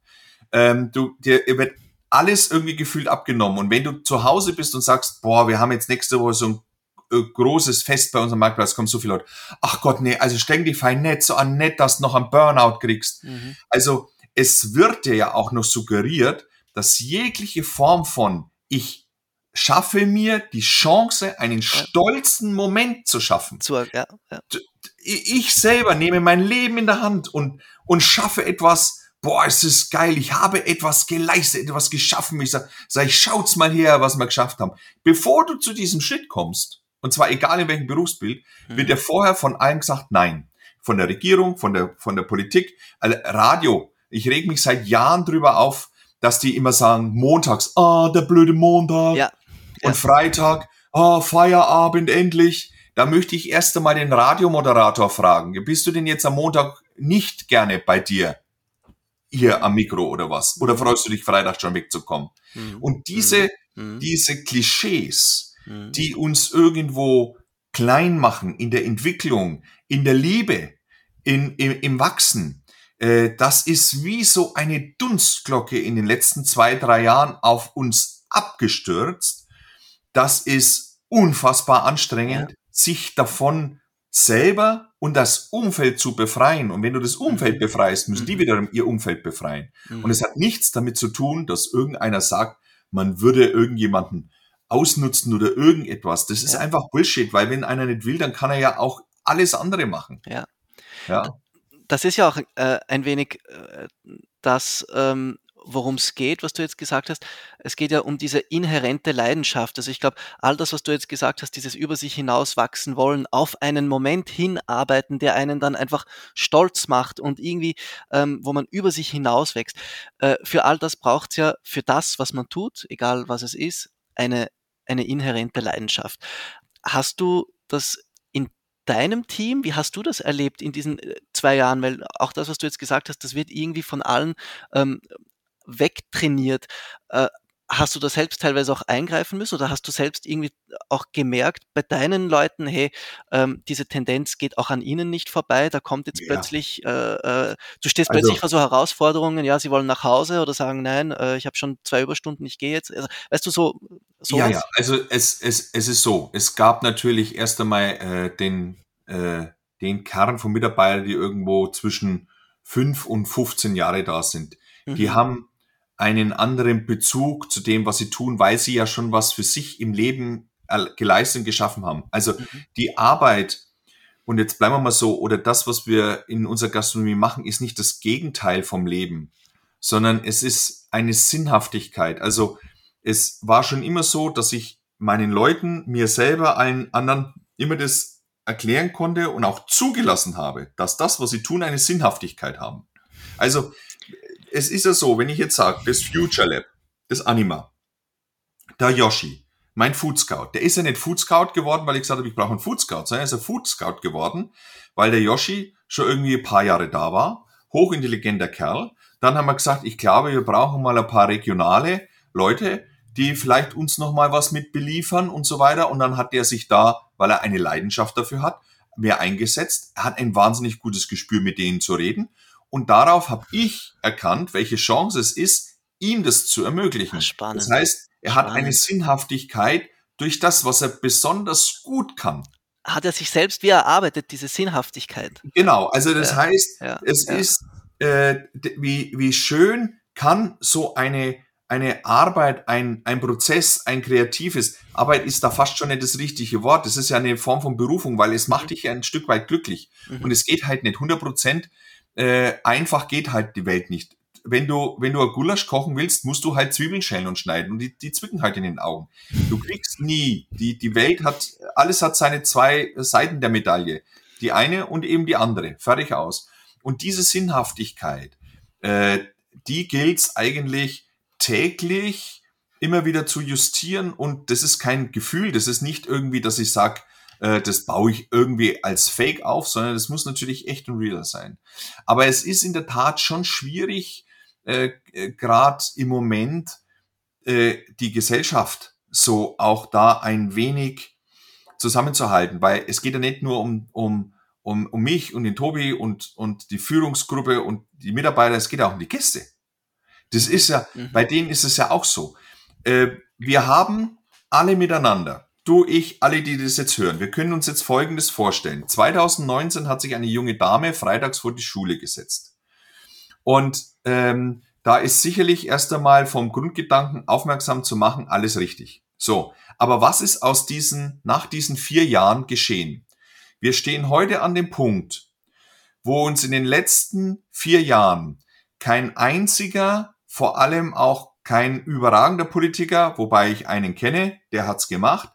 S2: Ähm, du, dir wird alles irgendwie gefühlt abgenommen. Und wenn du zu Hause bist und sagst, boah, wir haben jetzt nächste Woche so ein äh, großes Fest bei unserem Marktplatz, kommen so viele Leute. Ach Gott, nee, also streng dich fein nicht so an, nicht, dass du noch einen Burnout kriegst. Mhm. Also es wird dir ja auch noch suggeriert, dass jegliche Form von ich schaffe mir die Chance, einen stolzen Moment zu schaffen. Ja, ja. Ich selber nehme mein Leben in der Hand und, und schaffe etwas, boah, es ist geil, ich habe etwas geleistet, etwas geschaffen. Ich sage, sag schaut's mal her, was wir geschafft haben. Bevor du zu diesem Schritt kommst, und zwar egal in welchem Berufsbild, mhm. wird ja vorher von allen gesagt, nein. Von der Regierung, von der, von der Politik, also Radio. Ich reg mich seit Jahren drüber auf, dass die immer sagen, montags, ah, der blöde Montag. Ja. Und Freitag, ah, Feierabend endlich. Da möchte ich erst einmal den Radiomoderator fragen. Bist du denn jetzt am Montag nicht gerne bei dir hier am Mikro oder was? Oder freust du dich Freitag schon wegzukommen? Mhm. Und diese, mhm. diese Klischees, mhm. die uns irgendwo klein machen in der Entwicklung, in der Liebe, in, im, im Wachsen, äh, das ist wie so eine Dunstglocke in den letzten zwei, drei Jahren auf uns abgestürzt. Das ist unfassbar anstrengend, ja. sich davon selber und das Umfeld zu befreien. Und wenn du das Umfeld mhm. befreist, müssen die mhm. wiederum ihr Umfeld befreien. Und es hat nichts damit zu tun, dass irgendeiner sagt, man würde irgendjemanden ausnutzen oder irgendetwas. Das ist ja. einfach Bullshit, weil wenn einer nicht will, dann kann er ja auch alles andere machen.
S1: Ja. Ja. Das ist ja auch äh, ein wenig äh, das, ähm, worum es geht, was du jetzt gesagt hast. Es geht ja um diese inhärente Leidenschaft. Also ich glaube, all das, was du jetzt gesagt hast, dieses über sich hinaus wachsen wollen, auf einen Moment hinarbeiten, der einen dann einfach stolz macht und irgendwie, ähm, wo man über sich hinaus wächst. Äh, für all das braucht es ja für das, was man tut, egal was es ist, eine, eine inhärente Leidenschaft. Hast du das in deinem Team, wie hast du das erlebt in diesen äh, zwei Jahren? Weil auch das, was du jetzt gesagt hast, das wird irgendwie von allen ähm, wegtrainiert. Äh, hast du da selbst teilweise auch eingreifen müssen oder hast du selbst irgendwie auch gemerkt bei deinen Leuten, hey, ähm, diese Tendenz geht auch an ihnen nicht vorbei, da kommt jetzt ja. plötzlich, äh, äh, du stehst also, plötzlich vor so Herausforderungen, ja, sie wollen nach Hause oder sagen, nein, äh, ich habe schon zwei Überstunden, ich gehe jetzt. Also, weißt du, so.
S2: Sowas? Ja, ja, also es, es, es ist so, es gab natürlich erst einmal äh, den, äh, den Kern von Mitarbeitern, die irgendwo zwischen fünf und 15 Jahre da sind. Mhm. Die haben einen anderen Bezug zu dem, was sie tun, weil sie ja schon was für sich im Leben geleistet und geschaffen haben. Also mhm. die Arbeit, und jetzt bleiben wir mal so, oder das, was wir in unserer Gastronomie machen, ist nicht das Gegenteil vom Leben, sondern es ist eine Sinnhaftigkeit. Also es war schon immer so, dass ich meinen Leuten, mir selber, allen anderen immer das erklären konnte und auch zugelassen habe, dass das, was sie tun, eine Sinnhaftigkeit haben. Also es ist ja so, wenn ich jetzt sage, das Future Lab, das Anima, der Yoshi, mein Food Scout, der ist ja nicht Food Scout geworden, weil ich gesagt habe, ich brauche einen Food Scout, sondern er ist ein Food Scout geworden, weil der Yoshi schon irgendwie ein paar Jahre da war, hochintelligenter Kerl. Dann haben wir gesagt, ich glaube, wir brauchen mal ein paar regionale Leute, die vielleicht uns noch mal was mit beliefern und so weiter. Und dann hat der sich da, weil er eine Leidenschaft dafür hat, mehr eingesetzt. Er hat ein wahnsinnig gutes Gespür, mit denen zu reden. Und darauf habe ich erkannt, welche Chance es ist, ihm das zu ermöglichen. Spannend. Das heißt, er Spannend. hat eine Sinnhaftigkeit durch das, was er besonders gut kann.
S1: Hat er sich selbst wie erarbeitet, diese Sinnhaftigkeit?
S2: Genau, also das ja, heißt, ja, es ja. ist, äh, wie, wie schön kann so eine, eine Arbeit, ein, ein Prozess, ein kreatives, Arbeit ist da fast schon nicht das richtige Wort. Das ist ja eine Form von Berufung, weil es macht mhm. dich ja ein Stück weit glücklich. Mhm. Und es geht halt nicht 100 Prozent äh, einfach geht halt die Welt nicht. Wenn du, wenn du ein Gulasch kochen willst, musst du halt Zwiebeln schälen und schneiden und die, die zwicken halt in den Augen. Du kriegst nie. Die, die Welt hat, alles hat seine zwei Seiten der Medaille. Die eine und eben die andere. Fertig aus. Und diese Sinnhaftigkeit, äh, die gilt's eigentlich täglich immer wieder zu justieren und das ist kein Gefühl, das ist nicht irgendwie, dass ich sag, äh, das baue ich irgendwie als Fake auf, sondern das muss natürlich echt und real sein. Aber es ist in der Tat schon schwierig, äh, äh gerade im Moment äh, die Gesellschaft so auch da ein wenig zusammenzuhalten, weil es geht ja nicht nur um, um, um, um mich und den Tobi und, und die Führungsgruppe und die Mitarbeiter, es geht auch um die Gäste. Das ist ja, mhm. bei denen ist es ja auch so. Äh, wir haben alle miteinander du, ich, alle, die das jetzt hören, wir können uns jetzt Folgendes vorstellen. 2019 hat sich eine junge Dame freitags vor die Schule gesetzt. Und ähm, da ist sicherlich erst einmal vom Grundgedanken aufmerksam zu machen, alles richtig. So, aber was ist aus diesen, nach diesen vier Jahren geschehen? Wir stehen heute an dem Punkt, wo uns in den letzten vier Jahren kein einziger, vor allem auch kein überragender Politiker, wobei ich einen kenne, der hat's gemacht,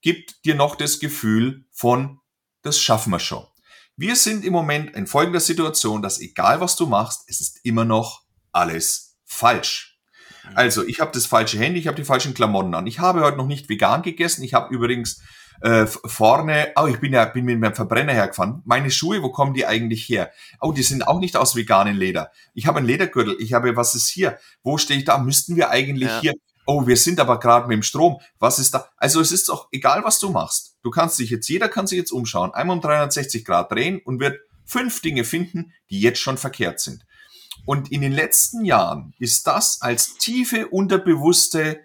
S2: gibt dir noch das Gefühl von, das schaffen wir schon. Wir sind im Moment in folgender Situation, dass egal was du machst, es ist immer noch alles falsch. Also, ich habe das falsche Handy, ich habe die falschen Klamotten an. Ich habe heute noch nicht vegan gegessen. Ich habe übrigens Äh, vorne, oh, ich bin ja bin mit meinem Verbrenner hergefahren. Meine Schuhe, wo kommen die eigentlich her? Oh, die sind auch nicht aus veganem Leder. Ich habe einen Ledergürtel. Ich habe, was ist hier? Wo stehe ich da? Müssten wir eigentlich ja. hier? Oh, wir sind aber gerade mit dem Strom. Was ist da? Also es ist doch egal, was du machst. Du kannst dich jetzt, jeder kann sich jetzt umschauen, einmal um 360 Grad drehen und wird fünf Dinge finden, die jetzt schon verkehrt sind. Und in den letzten Jahren ist das als tiefe unterbewusste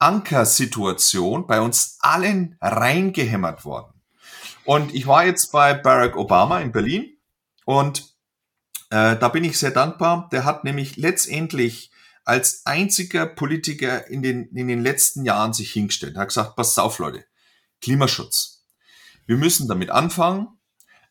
S2: Ankersituation bei uns allen reingehämmert worden. Und ich war jetzt bei Barack Obama in Berlin und äh, da bin ich sehr dankbar. Der hat nämlich letztendlich als einziger Politiker in den, in den letzten Jahren sich hingestellt. Er hat gesagt, passt auf Leute, Klimaschutz. Wir müssen damit anfangen,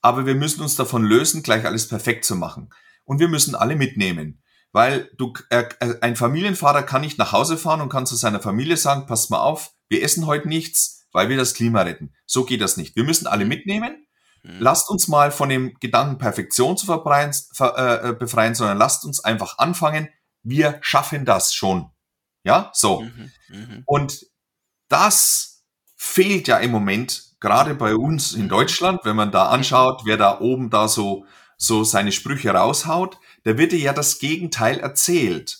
S2: aber wir müssen uns davon lösen, gleich alles perfekt zu machen. Und wir müssen alle mitnehmen. Weil du, äh, ein Familienvater kann nicht nach Hause fahren und kann zu seiner Familie sagen, passt mal auf, wir essen heute nichts, weil wir das Klima retten. So geht das nicht. Wir müssen alle mitnehmen. Mhm. Lasst uns mal von dem Gedanken Perfektion zu verbreien, äh, äh, befreien, sondern lasst uns einfach anfangen. Wir schaffen das schon. Ja, so. Mhm, mh. Und das fehlt ja im Moment, gerade bei uns in Deutschland, wenn man da anschaut, wer da oben da so, so seine Sprüche raushaut da wird dir ja das Gegenteil erzählt.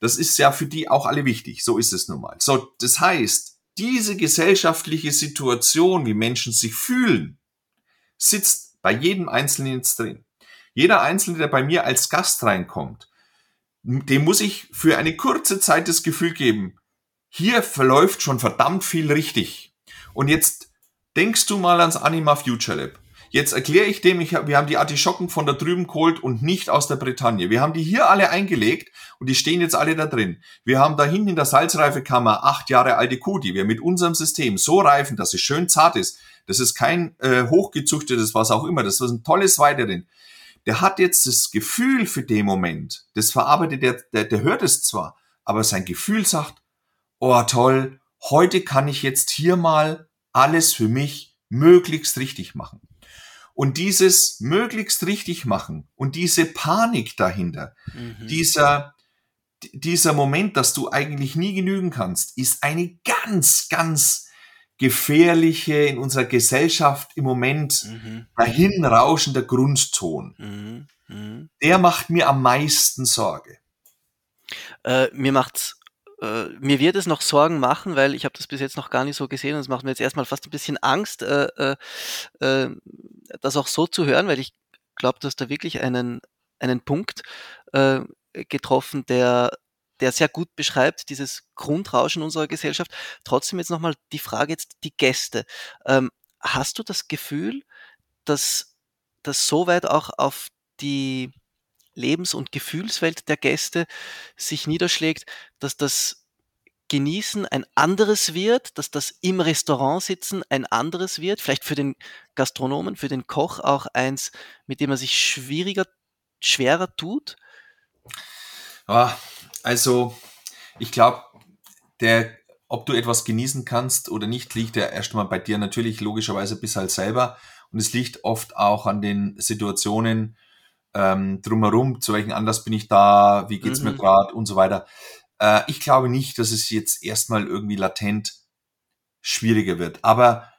S2: Das ist ja für die auch alle wichtig. So ist es nun mal. So, das heißt, diese gesellschaftliche Situation, wie Menschen sich fühlen, sitzt bei jedem Einzelnen jetzt drin. Jeder Einzelne, der bei mir als Gast reinkommt, dem muss ich für eine kurze Zeit das Gefühl geben, hier verläuft schon verdammt viel richtig. Und jetzt denkst du mal ans Anima Future Lab. Jetzt erkläre ich dem, ich, wir haben die Artischocken von da drüben geholt und nicht aus der Bretagne. Wir haben die hier alle eingelegt und die stehen jetzt alle da drin. Wir haben da hinten in der Salzreifekammer acht Jahre alte Kuh, die wir mit unserem System so reifen, dass es schön zart ist. Das ist kein äh, hochgezüchtetes, was auch immer. Das ist ein tolles Weiterin. Der hat jetzt das Gefühl für den Moment. Das verarbeitet der, der, der hört es zwar, aber sein Gefühl sagt, oh toll, heute kann ich jetzt hier mal alles für mich möglichst richtig machen. Und dieses möglichst richtig machen und diese Panik dahinter, mhm. dieser, dieser Moment, dass du eigentlich nie genügen kannst, ist eine ganz, ganz gefährliche in unserer Gesellschaft im Moment mhm. dahinrauschender Grundton. Mhm. Mhm. Der macht mir am meisten Sorge.
S1: Äh, mir macht's äh, mir wird es noch Sorgen machen, weil ich habe das bis jetzt noch gar nicht so gesehen und es macht mir jetzt erstmal fast ein bisschen Angst, äh, äh, äh das auch so zu hören, weil ich glaube, du hast da wirklich einen, einen Punkt getroffen, der, der sehr gut beschreibt, dieses Grundrauschen unserer Gesellschaft. Trotzdem jetzt nochmal die Frage jetzt, die Gäste. Ähm, hast du das Gefühl, dass das soweit auch auf die Lebens- und Gefühlswelt der Gäste sich niederschlägt, dass das Genießen ein anderes wird, dass das im Restaurant sitzen ein anderes wird, vielleicht für den Gastronomen, für den Koch auch eins, mit dem er sich schwieriger, schwerer tut?
S2: Ja, also ich glaube, der, ob du etwas genießen kannst oder nicht, liegt ja erst einmal bei dir natürlich logischerweise bis halt selber. Und es liegt oft auch an den Situationen, ähm, drumherum, zu welchem Anlass bin ich da, wie geht's mhm. mir gerade und so weiter. Äh, ich glaube nicht, dass es jetzt erstmal irgendwie latent schwieriger wird. Aber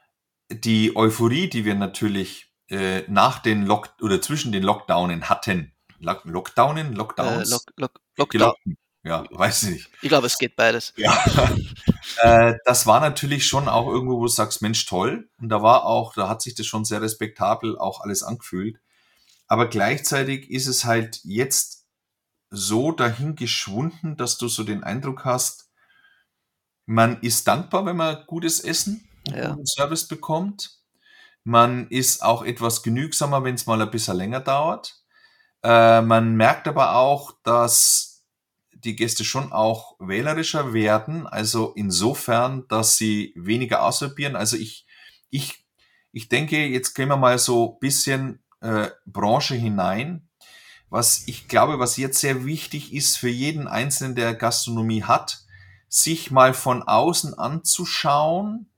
S2: die Euphorie, die wir natürlich äh, nach den Lock oder zwischen den Lockdownen hatten, Lock Lockdownen, Lockdowns, äh, Lock
S1: Lock Lockdown.
S2: Ja, weiß ich nicht.
S1: Ich glaube, es geht beides.
S2: Ja. äh, das war natürlich schon auch irgendwo, wo du sagst, Mensch, toll. Und da war auch, da hat sich das schon sehr respektabel auch alles angefühlt. Aber gleichzeitig ist es halt jetzt so dahin geschwunden, dass du so den Eindruck hast, man ist dankbar, wenn man gutes Essen und ja. guten Service bekommt. Man ist auch etwas genügsamer, wenn es mal ein bisschen länger dauert. Äh, man merkt aber auch, dass die Gäste schon auch wählerischer werden. Also insofern, dass sie weniger ausprobieren. Also ich, ich, ich denke, jetzt gehen wir mal so ein bisschen äh, Branche hinein. Was ich glaube, was jetzt sehr wichtig ist für jeden Einzelnen, der Gastronomie hat, sich mal von außen anzuschauen,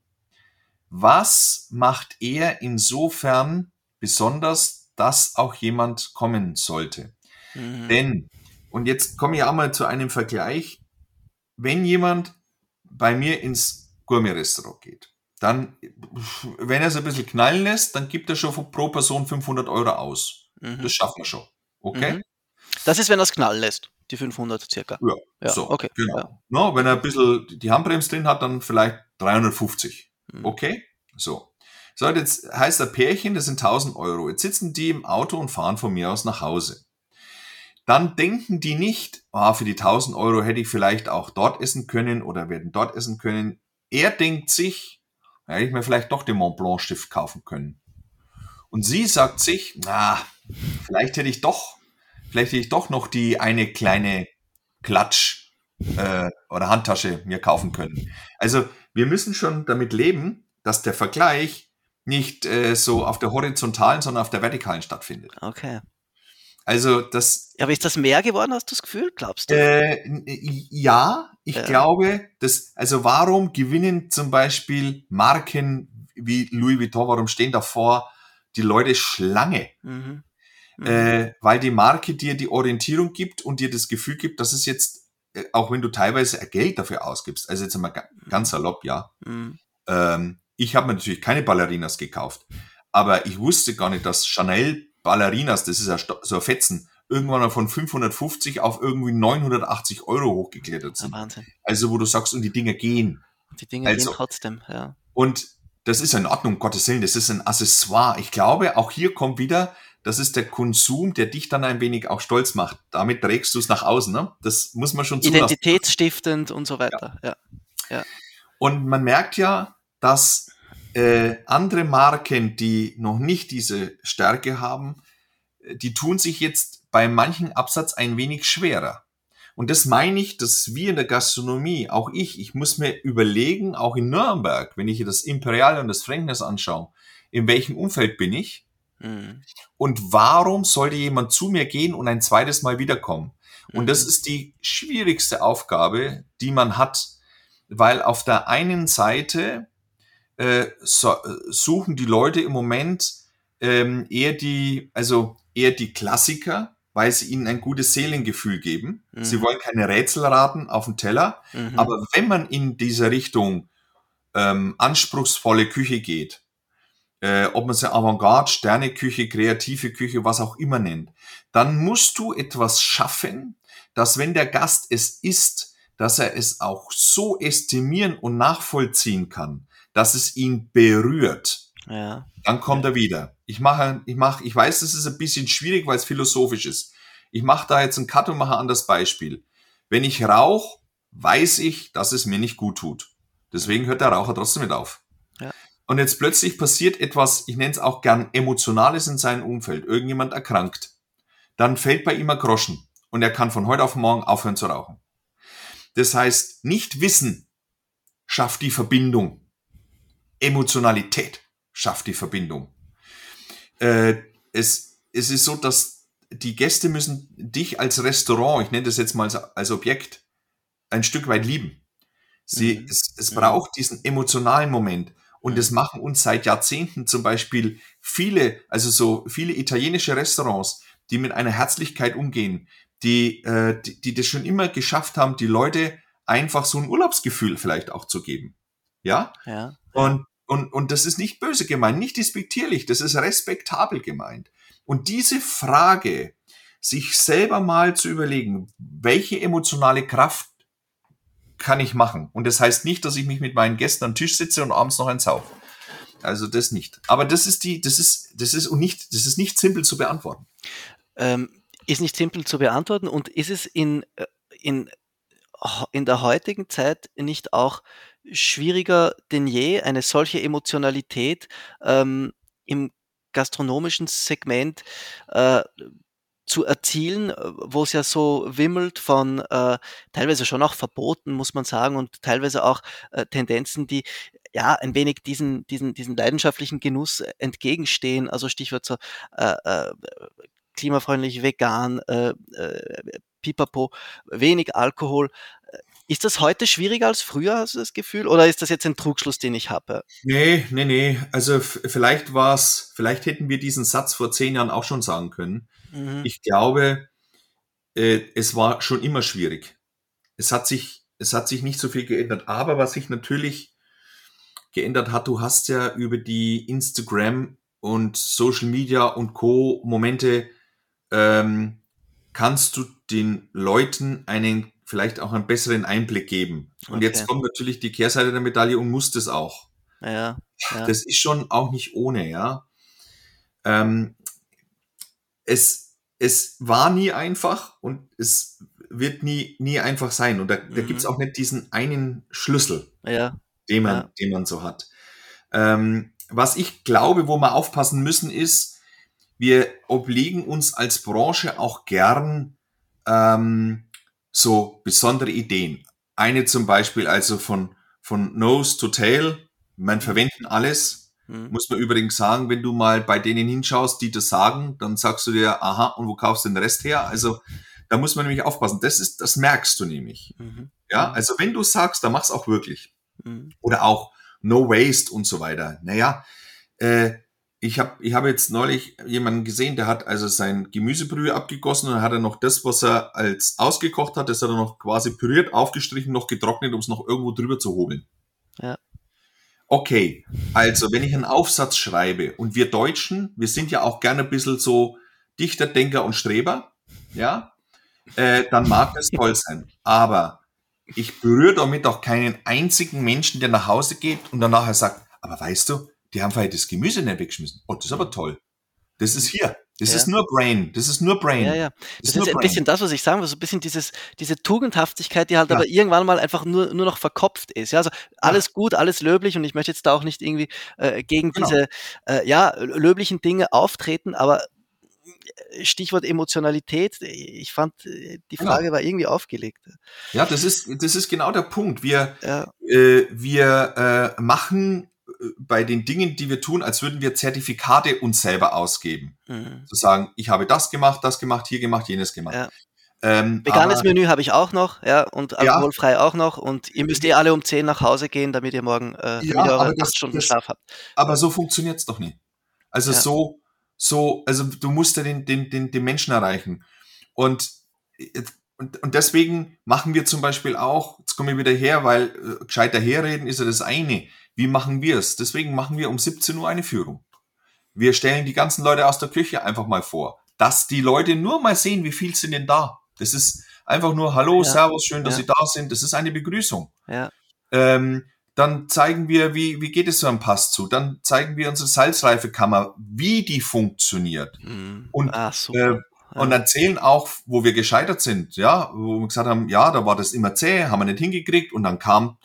S2: was macht er insofern besonders, dass auch jemand kommen sollte. Mhm. Denn, und jetzt komme ich auch mal zu einem Vergleich, wenn jemand bei mir ins Gourmet-Restaurant geht dann, wenn er es ein bisschen knallen lässt, dann gibt er schon pro Person 500 Euro aus.
S1: Mhm.
S2: Das schaffen wir schon. Okay?
S1: Mhm. Das ist, wenn er es knallen lässt, die 500 circa.
S2: Ja,
S1: Ja,
S2: so,
S1: okay.
S2: genau.
S1: Ja.
S2: No, wenn er ein bisschen die Handbremse drin hat, dann vielleicht 350.
S1: Mhm.
S2: Okay? So. So, jetzt heißt der Pärchen, das sind 1000 Euro. Jetzt sitzen die im Auto und fahren von mir aus nach Hause. Dann denken die nicht, ah, für die 1000 Euro hätte ich vielleicht auch dort essen können oder werden dort essen können. Er denkt sich, ja, hätte ich mir vielleicht doch den Mont Blanc Stift kaufen können. Und sie sagt sich, na, vielleicht hätte ich doch, vielleicht hätte ich doch noch die eine kleine Klatsch äh, oder Handtasche mir kaufen können. Also wir müssen schon damit leben, dass der Vergleich nicht äh, so auf der horizontalen, sondern auf der vertikalen stattfindet.
S1: Okay.
S2: Also das,
S1: Aber ist das mehr geworden, hast du das Gefühl? Glaubst du?
S2: äh, n- ja, ich
S1: Ja.
S2: glaube, dass, also warum gewinnen zum Beispiel Marken wie Louis Vuitton, warum stehen davor die Leute Schlange?
S1: Mhm. Mhm.
S2: Äh, weil die Marke dir die Orientierung gibt und dir das Gefühl gibt, dass es jetzt, äh, auch wenn du teilweise Geld dafür ausgibst, also jetzt einmal ga- ganz salopp, ja,
S1: Mhm.
S2: ähm, ich habe mir natürlich keine Ballerinas gekauft, aber ich wusste gar nicht, dass Chanel Ballerinas, das ist ja so ein Fetzen, irgendwann mal von 550 auf irgendwie 980 Euro hochgeklettert
S1: Ja,
S2: sind.
S1: Wahnsinn.
S2: Also wo du sagst, und die Dinger gehen.
S1: Die Dinge
S2: Also-
S1: gehen trotzdem, ja.
S2: Und das ist in Ordnung, um Gottes Willen, das ist ein Accessoire. Ich glaube, auch hier kommt wieder, das ist der Konsum, der dich dann ein wenig auch stolz macht. Damit trägst du es nach außen. Ne? Das muss man schon zulassen.
S1: Identitätsstiftend und so weiter. Ja.
S2: Und man merkt ja, dass äh, andere Marken, die noch nicht diese Stärke haben, äh, die tun sich jetzt bei manchen Absatz ein wenig schwerer. Und das meine ich, dass wir in der Gastronomie, auch ich, ich muss mir überlegen, auch in Nürnberg, wenn ich hier das Imperial und das Fränknis anschaue, in welchem Umfeld bin ich
S1: Mhm.
S2: und warum sollte jemand zu mir gehen und ein zweites Mal wiederkommen? Und das
S1: Mhm.
S2: ist die schwierigste Aufgabe, die man hat, weil auf der einen Seite äh, so, äh, suchen die Leute im Moment ähm, eher die, also eher die Klassiker, weil sie ihnen ein gutes Seelengefühl geben.
S1: Mhm.
S2: Sie wollen keine Rätselraten auf dem Teller,
S1: Mhm.
S2: aber wenn man in dieser Richtung ähm, anspruchsvolle Küche geht, äh, ob man sie Avantgarde, Sterneküche, kreative Küche, was auch immer nennt, dann musst du etwas schaffen, dass wenn der Gast es isst, dass er es auch so estimieren und nachvollziehen kann, dass es ihn berührt.
S1: ja.
S2: Dann kommt er wieder. Ich mache, ich mache, ich weiß, das ist ein bisschen schwierig, weil es philosophisch ist. Ich mache da jetzt einen Cut und mache ein anderes Beispiel. Wenn ich rauche, weiß ich, dass es mir nicht gut tut. Deswegen hört der Raucher trotzdem mit auf.
S1: Ja.
S2: Und jetzt plötzlich passiert etwas, ich nenne es auch gern Emotionales in seinem Umfeld. Irgendjemand erkrankt. Dann fällt bei ihm ein Groschen und er kann von heute auf morgen aufhören zu rauchen. Das heißt, nicht Wissen schafft die Verbindung. Emotionalität schafft die Verbindung. Äh, es, es ist so, dass die Gäste müssen dich als Restaurant, ich nenne das jetzt mal als, als Objekt, ein Stück weit lieben. Sie,
S1: Mhm.
S2: es, es
S1: Mhm.
S2: braucht diesen emotionalen Moment. Und das machen uns seit Jahrzehnten zum Beispiel viele, also so viele italienische Restaurants, die mit einer Herzlichkeit umgehen, die, äh, die, die das schon immer geschafft haben, die Leute einfach so ein Urlaubsgefühl vielleicht auch zu geben. Ja?
S1: Ja.
S2: Und, und, und das ist nicht böse gemeint, nicht despektierlich, das ist respektabel gemeint. Und diese Frage, sich selber mal zu überlegen, welche emotionale Kraft kann ich machen? Und das heißt nicht, dass ich mich mit meinen Gästen am Tisch sitze und abends noch eins sauf. Also das nicht. Aber das ist die, das ist, das ist und nicht, das ist nicht simpel zu beantworten.
S1: Ähm, ist nicht simpel zu beantworten und ist es in, äh, in, in der heutigen Zeit nicht auch schwieriger denn je, eine solche Emotionalität ähm, im gastronomischen Segment äh, zu erzielen, äh, wo es ja so wimmelt von äh, teilweise schon auch Verboten, muss man sagen, und teilweise auch äh, Tendenzen, die ja ein wenig diesen, diesen, diesen leidenschaftlichen Genuss entgegenstehen. Also Stichwort so äh, äh, klimafreundlich, vegan, äh, äh, pipapo, wenig Alkohol. Ist das heute schwieriger als früher, hast du das Gefühl? Oder ist das jetzt ein Trugschluss, den ich habe?
S2: Nee, nee, nee. Also vielleicht war's, vielleicht hätten wir diesen Satz vor zehn Jahren auch schon sagen können.
S1: Mhm.
S2: Ich glaube, äh, es war schon immer schwierig. Es hat sich, es hat sich nicht so viel geändert. Aber was sich natürlich geändert hat. Du hast ja über die Instagram und Social Media und Co. Momente ähm, kannst du den Leuten einen vielleicht auch einen besseren Einblick geben. Und
S1: Okay.
S2: jetzt kommt natürlich die Kehrseite der Medaille und muss das auch.
S1: Ja, ja.
S2: Das ist schon auch nicht ohne, ja. Ähm, es, es war nie einfach und es wird nie, nie einfach sein. Und da, da
S1: Mhm.
S2: gibt's auch nicht diesen einen Schlüssel,
S1: ja,
S2: den man,
S1: Ja.
S2: den man so hat. Ähm, was ich glaube, wo wir aufpassen müssen, ist, wir obliegen uns als Branche auch gern ähm, so besondere Ideen. Eine zum Beispiel also von, von Nose to Tail. Man verwenden alles.
S1: hm,
S2: Muss man übrigens sagen, wenn du mal bei denen hinschaust, die das sagen, dann sagst du dir, aha, und wo kaufst du den Rest her? Also da muss man nämlich aufpassen. Das ist, das merkst du nämlich.
S1: mhm,
S2: Ja, also wenn du sagst, dann mach's auch wirklich.
S1: mhm,
S2: Oder auch No Waste und so weiter. Naja, äh, ich habe ich hab jetzt neulich jemanden gesehen, der hat also sein Gemüsebrühe abgegossen und dann hat er noch das, was er als ausgekocht hat, das hat er noch quasi püriert, aufgestrichen, noch getrocknet, um es noch irgendwo drüber zu hobeln.
S1: Ja.
S2: Okay, also wenn ich einen Aufsatz schreibe und wir Deutschen, wir sind ja auch gerne ein bisschen so Dichter, Denker und Streber, ja, äh, dann mag das toll sein. Aber ich berühre damit auch keinen einzigen Menschen, der nach Hause geht und dann nachher sagt, aber weißt du, die haben vielleicht das Gemüse nicht weggeschmissen. Oh, das ist aber toll. Das ist hier. Das
S1: Ja.
S2: ist nur Brain. Das ist nur Brain.
S1: Ja, ja.
S2: Das
S1: Das
S2: ist
S1: ein
S2: Brain.
S1: bisschen das, was ich sagen will, so ein bisschen dieses, diese Tugendhaftigkeit, die halt
S2: Ja.
S1: aber irgendwann mal einfach nur, nur noch verkopft ist. Ja, also alles gut, alles löblich und ich möchte jetzt da auch nicht irgendwie äh, gegen
S2: Genau.
S1: diese äh, ja, löblichen Dinge auftreten, aber äh, Stichwort Emotionalität, ich fand, äh, die
S2: Genau.
S1: Frage war irgendwie aufgelegt.
S2: Ja, das ist, das ist genau der Punkt. Wir,
S1: Ja,
S2: äh, wir äh, machen bei den Dingen, die wir tun, als würden wir Zertifikate uns selber ausgeben.
S1: mhm.
S2: Zu sagen, ich habe das gemacht, das gemacht, hier gemacht, jenes gemacht.
S1: Ja.
S2: Ähm,
S1: Veganes
S2: aber-
S1: Menü habe ich auch noch, ja, und
S2: Ja.
S1: alkoholfrei auch noch. Und ihr müsst eh alle um 10 nach Hause gehen, damit ihr morgen äh,
S2: aber
S1: eure
S2: das-
S1: 8 Stunden
S2: das-
S1: Schlaf habt.
S2: Aber so funktioniert's doch nicht. Also
S1: Ja.
S2: so, so, also du musst ja den, den, den, den Menschen erreichen. Und, und, und deswegen machen wir zum Beispiel auch, jetzt komme ich wieder her, weil äh, gescheiter herreden ist ja das eine. Wie machen wir es? Deswegen machen wir um 17 Uhr eine Führung. Wir stellen die ganzen Leute aus der Küche einfach mal vor, dass die Leute nur mal sehen, wie viel sind denn da. Das ist einfach nur Hallo,
S1: Ja.
S2: Servus, schön, dass
S1: Ja.
S2: Sie da sind. Das ist eine Begrüßung.
S1: Ja,
S2: Ähm, dann zeigen wir, wie, wie geht es so am Pass zu. Dann zeigen wir unsere Salzreifekammer, wie die funktioniert.
S1: mhm.
S2: Und,
S1: super.
S2: Äh, Und erzählen auch, wo wir gescheitert sind. Ja, wo wir gesagt haben, ja, da war das immer zäh, haben wir nicht hingekriegt. Und dann kam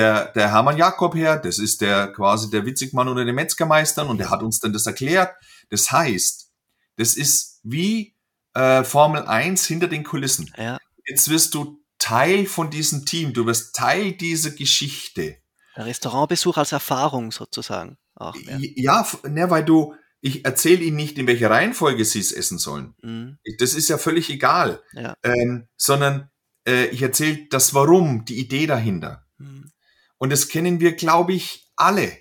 S2: der, der Hermann Jakob her, das ist der quasi der Witzigmann unter den Metzgermeistern und der hat uns dann das erklärt. Das heißt, das ist wie äh, Formel 1 hinter den Kulissen.
S1: ja.
S2: Jetzt wirst du Teil von diesem Team, du wirst Teil dieser Geschichte.
S1: Der Restaurantbesuch als Erfahrung sozusagen auch. Ja.
S2: Ne, weil du, ich erzähle ihnen nicht, in welcher Reihenfolge sie es essen sollen.
S1: Mhm.
S2: Das ist ja völlig egal.
S1: Ja.
S2: Ähm, sondern äh, ich erzähle das Warum, die Idee dahinter.
S1: Mhm.
S2: Und das kennen wir, glaube ich, alle.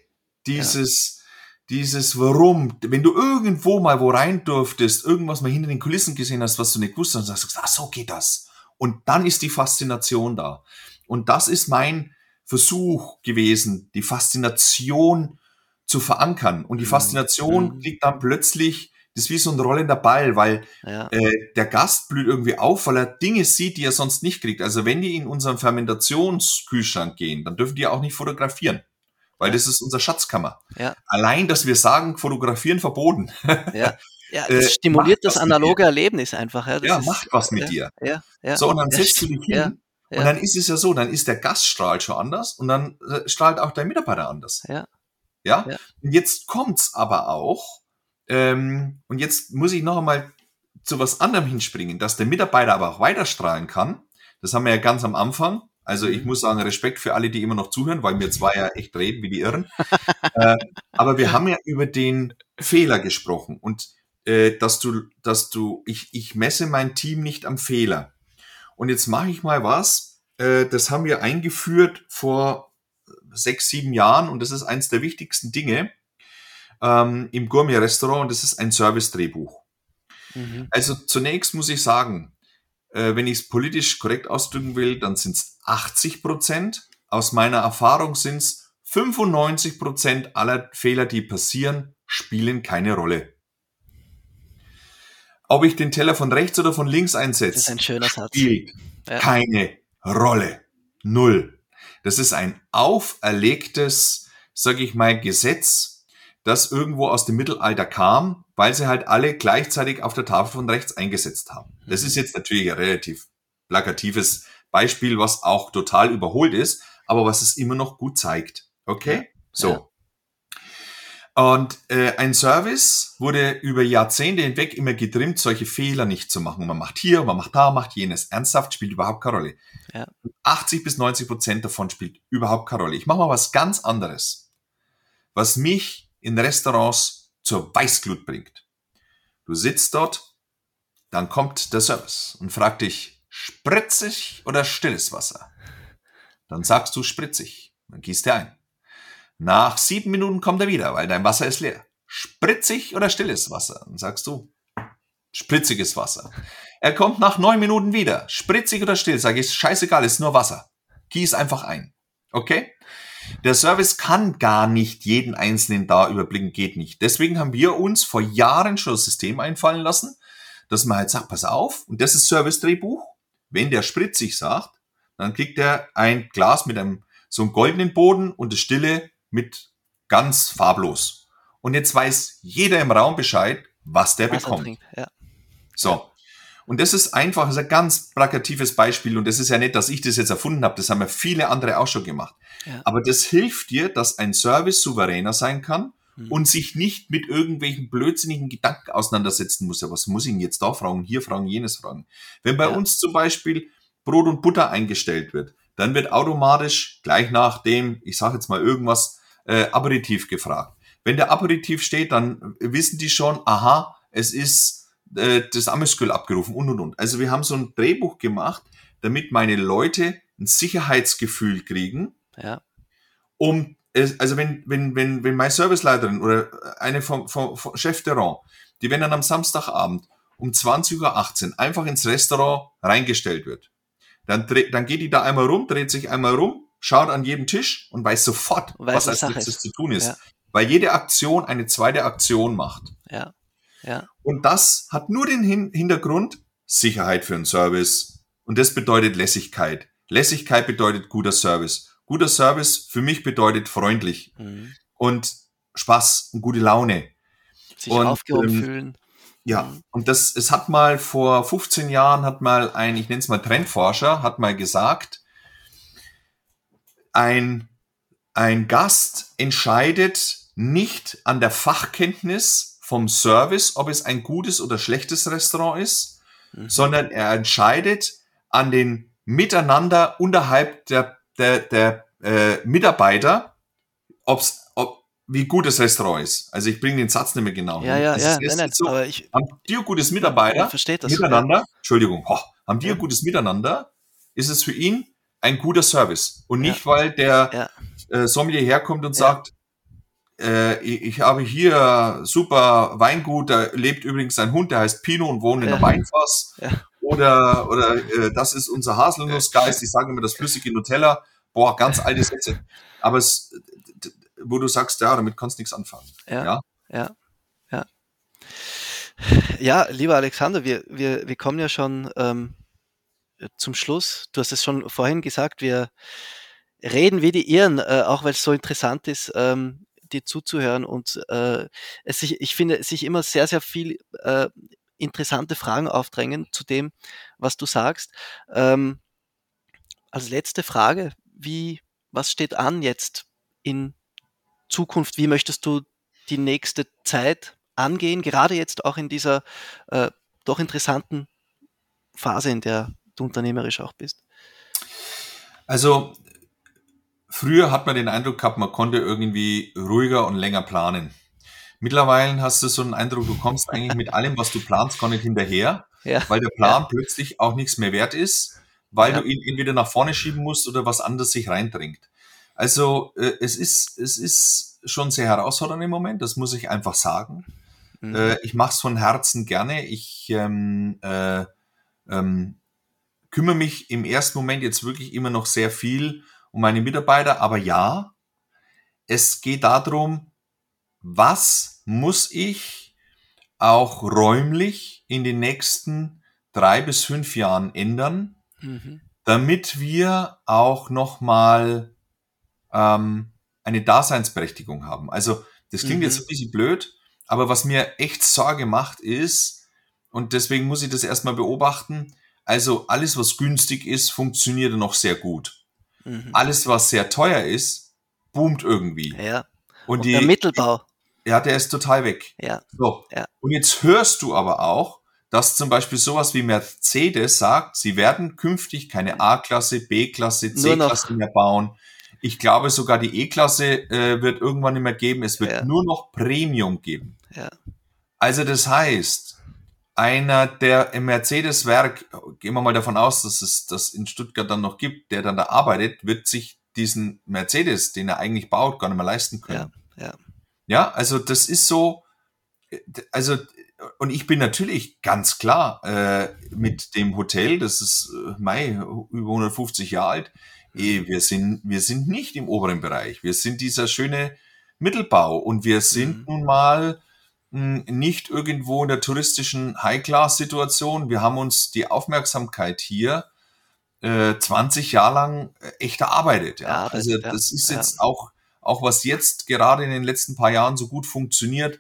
S2: Dieses, dieses Warum. Wenn du irgendwo mal wo rein durftest, irgendwas mal hinter den Kulissen gesehen hast, was du nicht gewusst hast, dann sagst du, ach, so geht das. Und dann ist die Faszination da. Und das ist mein Versuch gewesen, die Faszination zu verankern. Und die
S1: Mhm.
S2: Faszination
S1: Mhm.
S2: kriegt dann plötzlich, das ist wie so ein rollender Ball, weil
S1: Ja.
S2: äh, der Gast blüht irgendwie auf, weil er Dinge sieht, die er sonst nicht kriegt. Also wenn die in unseren Fermentationskühlschrank gehen, dann dürfen die auch nicht fotografieren, weil das ist unsere Schatzkammer.
S1: Ja.
S2: Allein, dass wir sagen, fotografieren verboten.
S1: Ja, ja
S2: Äh,
S1: das stimuliert
S2: macht
S1: das analoge Erlebnis einfach. Ja, das ist,
S2: macht was mit dir.
S1: Ja, ja.
S2: So, und dann setzt du dich hin und dann ist es ja so, dann ist der Gaststrahl schon anders und dann äh, strahlt auch dein Mitarbeiter anders.
S1: Ja.
S2: Ja.
S1: Ja.
S2: Und jetzt kommt's aber auch, ähm, und jetzt muss ich noch einmal zu was anderem hinspringen, dass der Mitarbeiter aber auch weiterstrahlen kann. Das haben wir ja ganz am Anfang. Also ich
S1: Mhm.
S2: muss sagen, Respekt für alle, die immer noch zuhören, weil wir zwei ja echt reden wie die Irren. äh, aber wir haben ja über den Fehler gesprochen und äh, dass du, dass du, ich, ich messe mein Team nicht am Fehler. Und jetzt mache ich mal was, äh, das haben wir eingeführt vor sechs, sieben Jahren und das ist eins der wichtigsten Dinge ähm, im Gourmet-Restaurant und das ist ein Service-Drehbuch.
S1: Mhm.
S2: Also zunächst muss ich sagen, äh, wenn ich es politisch korrekt ausdrücken will, dann sind es 80 Prozent. Aus meiner Erfahrung sind es 95% aller Fehler, die passieren, spielen keine Rolle. Ob ich den Teller von rechts oder von links einsetze,
S1: ein
S2: spielt
S1: Ja.
S2: keine Rolle. Null. Das ist ein auferlegtes, sag ich mal, Gesetz, das irgendwo aus dem Mittelalter kam, weil sie halt alle gleichzeitig auf der Tafel von rechts eingesetzt haben. Das ist jetzt natürlich ein relativ plakatives Beispiel, was auch total überholt ist, aber was es immer noch gut zeigt. Okay? So.
S1: Ja.
S2: Und äh, ein Service wurde über Jahrzehnte hinweg immer getrimmt, solche Fehler nicht zu machen. Man macht hier, man macht da, macht jenes. Ernsthaft spielt überhaupt keine Rolle.
S1: Ja.
S2: 80 bis 90 Prozent davon spielt überhaupt keine Rolle. Ich mache mal was ganz anderes, was mich in Restaurants zur Weißglut bringt. Du sitzt dort, dann kommt der Service und fragt dich, spritzig oder stilles Wasser? Dann sagst du spritzig, dann gießt er ein. Nach sieben Minuten kommt er wieder, weil dein Wasser ist leer. Spritzig oder stilles Wasser? Dann sagst du, spritziges Wasser. Er kommt nach neun Minuten wieder. Spritzig oder still? Sag ich, scheißegal, ist nur Wasser. Gieß einfach ein. Okay? Der Service kann gar nicht jeden einzelnen da überblicken, geht nicht. Deswegen haben wir uns vor Jahren schon das System einfallen lassen, dass man halt sagt, pass auf, und das ist Service-Drehbuch. Wenn der spritzig sagt, dann kriegt er ein Glas mit einem so einem goldenen Boden und das Stille mit ganz farblos. Und jetzt weiß jeder im Raum Bescheid, was der
S1: Wasser
S2: bekommt.
S1: trinkt. Ja.
S2: So. Und das ist einfach, das ist ein ganz plakatives Beispiel. Und das ist ja nicht, dass ich das jetzt erfunden habe. Das haben ja viele andere auch schon gemacht.
S1: Ja.
S2: Aber das hilft dir, dass ein Service souveräner sein kann
S1: Mhm.
S2: und sich nicht mit irgendwelchen blödsinnigen Gedanken auseinandersetzen muss. Ja, was muss ich denn jetzt da fragen, hier fragen, jenes fragen? Wenn bei
S1: Ja.
S2: uns zum Beispiel Brot und Butter eingestellt wird, dann wird automatisch gleich nach dem, ich sage jetzt mal irgendwas, äh, Aperitif gefragt. Wenn der Aperitif steht, dann wissen die schon, aha, es ist äh, das Amüskül abgerufen und und und. Also wir haben so ein Drehbuch gemacht, damit meine Leute ein Sicherheitsgefühl kriegen,
S1: Ja.
S2: um es, also wenn, wenn, wenn, wenn meine Serviceleiterin oder eine vom, vom, vom Chef de Rang, die wenn dann am Samstagabend um 20.18 Uhr einfach ins Restaurant reingestellt wird, dann, dann geht die da einmal rum, dreht sich einmal rum, schaut an jedem Tisch und weiß sofort,
S1: Weiß,
S2: was als nächstes zu tun ist.
S1: Ja.
S2: Weil jede Aktion eine zweite Aktion macht.
S1: Ja. Ja.
S2: Und das hat nur den Hin Hintergrund Sicherheit für einen Service. Und das bedeutet Lässigkeit. Lässigkeit bedeutet guter Service. Guter Service für mich bedeutet freundlich
S1: Mhm.
S2: und Spaß und gute Laune.
S1: Sich
S2: Und,
S1: aufgehoben
S2: ähm,
S1: fühlen.
S2: Ja,
S1: Mhm.
S2: und das, es hat mal vor 15 Jahren hat mal ein, ich nenne es mal Trendforscher, hat mal gesagt, ein, ein Gast entscheidet nicht an der Fachkenntnis vom Service, ob es ein gutes oder schlechtes Restaurant ist,
S1: Mhm.
S2: sondern er entscheidet an den Miteinander unterhalb der, der, der äh, Mitarbeiter, ob's, ob, wie gut das Restaurant ist. Also ich bringe den Satz nicht mehr genau.
S1: Ja,
S2: hin.
S1: ja,
S2: Das
S1: ja. Nein, nein,
S2: so,
S1: aber ich
S2: haben die ein gutes Mitarbeiter
S1: ich verstehe das.
S2: miteinander, Entschuldigung, ho, haben die
S1: Ja.
S2: ein gutes Miteinander, ist es für ihn ein guter Service. Und
S1: Ja.
S2: nicht, weil der
S1: Ja.
S2: äh, Sommelier herkommt und
S1: Ja.
S2: sagt, äh, ich, habe hier super Weingut, da lebt übrigens ein Hund, der heißt Pino und wohnt in
S1: Ja.
S2: einem Weinfass.
S1: Ja.
S2: Oder, oder äh, das ist unser Haselnussgeist, ich sage immer das flüssige Nutella. Boah, ganz alte Sätze. Aber es, wo du sagst, ja, damit kannst du nichts anfangen.
S1: Ja.
S2: Ja.
S1: Ja. Ja. Ja, lieber Alexander, wir, wir, wir kommen ja schon ähm, zum Schluss. Du hast es schon vorhin gesagt, wir reden wie die Irren, äh, auch weil es so interessant ist, ähm, dir zuzuhören und äh, es sich, ich finde, sich immer sehr, sehr viel äh, interessante Fragen aufdrängen zu dem, was du sagst. Ähm, als letzte Frage, wie, was steht an jetzt in Zukunft? Wie möchtest du die nächste Zeit angehen, gerade jetzt auch in dieser äh, doch interessanten Phase, in der du unternehmerisch auch bist?
S2: Also früher hat man den Eindruck gehabt, man konnte irgendwie ruhiger und länger planen. Mittlerweile hast du so einen Eindruck, du kommst eigentlich mit allem, was du planst, gar nicht hinterher,
S1: Ja,
S2: weil der Plan plötzlich auch nichts mehr wert ist, weil
S1: Ja.
S2: du ihn entweder nach vorne schieben musst oder was anderes sich reindringt. Also äh, es ist es ist schon sehr herausfordernd im Moment, das muss ich einfach sagen.
S1: Mhm.
S2: Äh, ich mache es von Herzen gerne. Ich ähm, äh, ähm, kümmere mich im ersten Moment jetzt wirklich immer noch sehr viel um meine Mitarbeiter, aber ja, es geht darum, was muss ich auch räumlich in den nächsten drei bis fünf Jahren ändern,
S1: Mhm.
S2: damit wir auch nochmal ähm, eine Daseinsberechtigung haben. Also das klingt
S1: Mhm.
S2: jetzt ein bisschen blöd, aber was mir echt Sorge macht ist, und deswegen muss ich das erstmal beobachten, also alles, was günstig ist, funktioniert noch sehr gut.
S1: Mhm.
S2: Alles, was sehr teuer ist, boomt irgendwie.
S1: Ja.
S2: Und,
S1: Und
S2: die,
S1: der Mittelbau.
S2: ja, der ist total weg.
S1: Ja.
S2: So.
S1: Ja.
S2: Und jetzt hörst du aber auch, dass zum Beispiel sowas wie Mercedes sagt, sie werden künftig keine A-Klasse, B-Klasse, C-Klasse mehr bauen. Ich glaube sogar die E-Klasse äh, wird irgendwann nicht mehr geben. Es wird
S1: Ja.
S2: nur noch Premium geben.
S1: Ja.
S2: Also das heißt, einer, der im Mercedes-Werk, gehen wir mal davon aus, dass es das in Stuttgart dann noch gibt, der dann da arbeitet, wird sich diesen Mercedes, den er eigentlich baut, gar nicht mehr leisten können.
S1: Ja. Ja.
S2: Ja, also das ist so, also und ich bin natürlich ganz klar äh, mit dem Hotel, das ist äh, Mai über 150 Jahre alt. Eh, wir sind wir sind nicht im oberen Bereich. Wir sind dieser schöne Mittelbau und wir sind
S1: Mhm.
S2: nun mal nicht irgendwo in der touristischen High-Class-Situation. Wir haben uns die Aufmerksamkeit hier äh, 20 Jahre lang äh, echt erarbeitet. Ja,
S1: Erarbeitet,
S2: also
S1: ja.
S2: das ist
S1: Ja.
S2: jetzt auch auch was jetzt gerade in den letzten paar Jahren so gut funktioniert,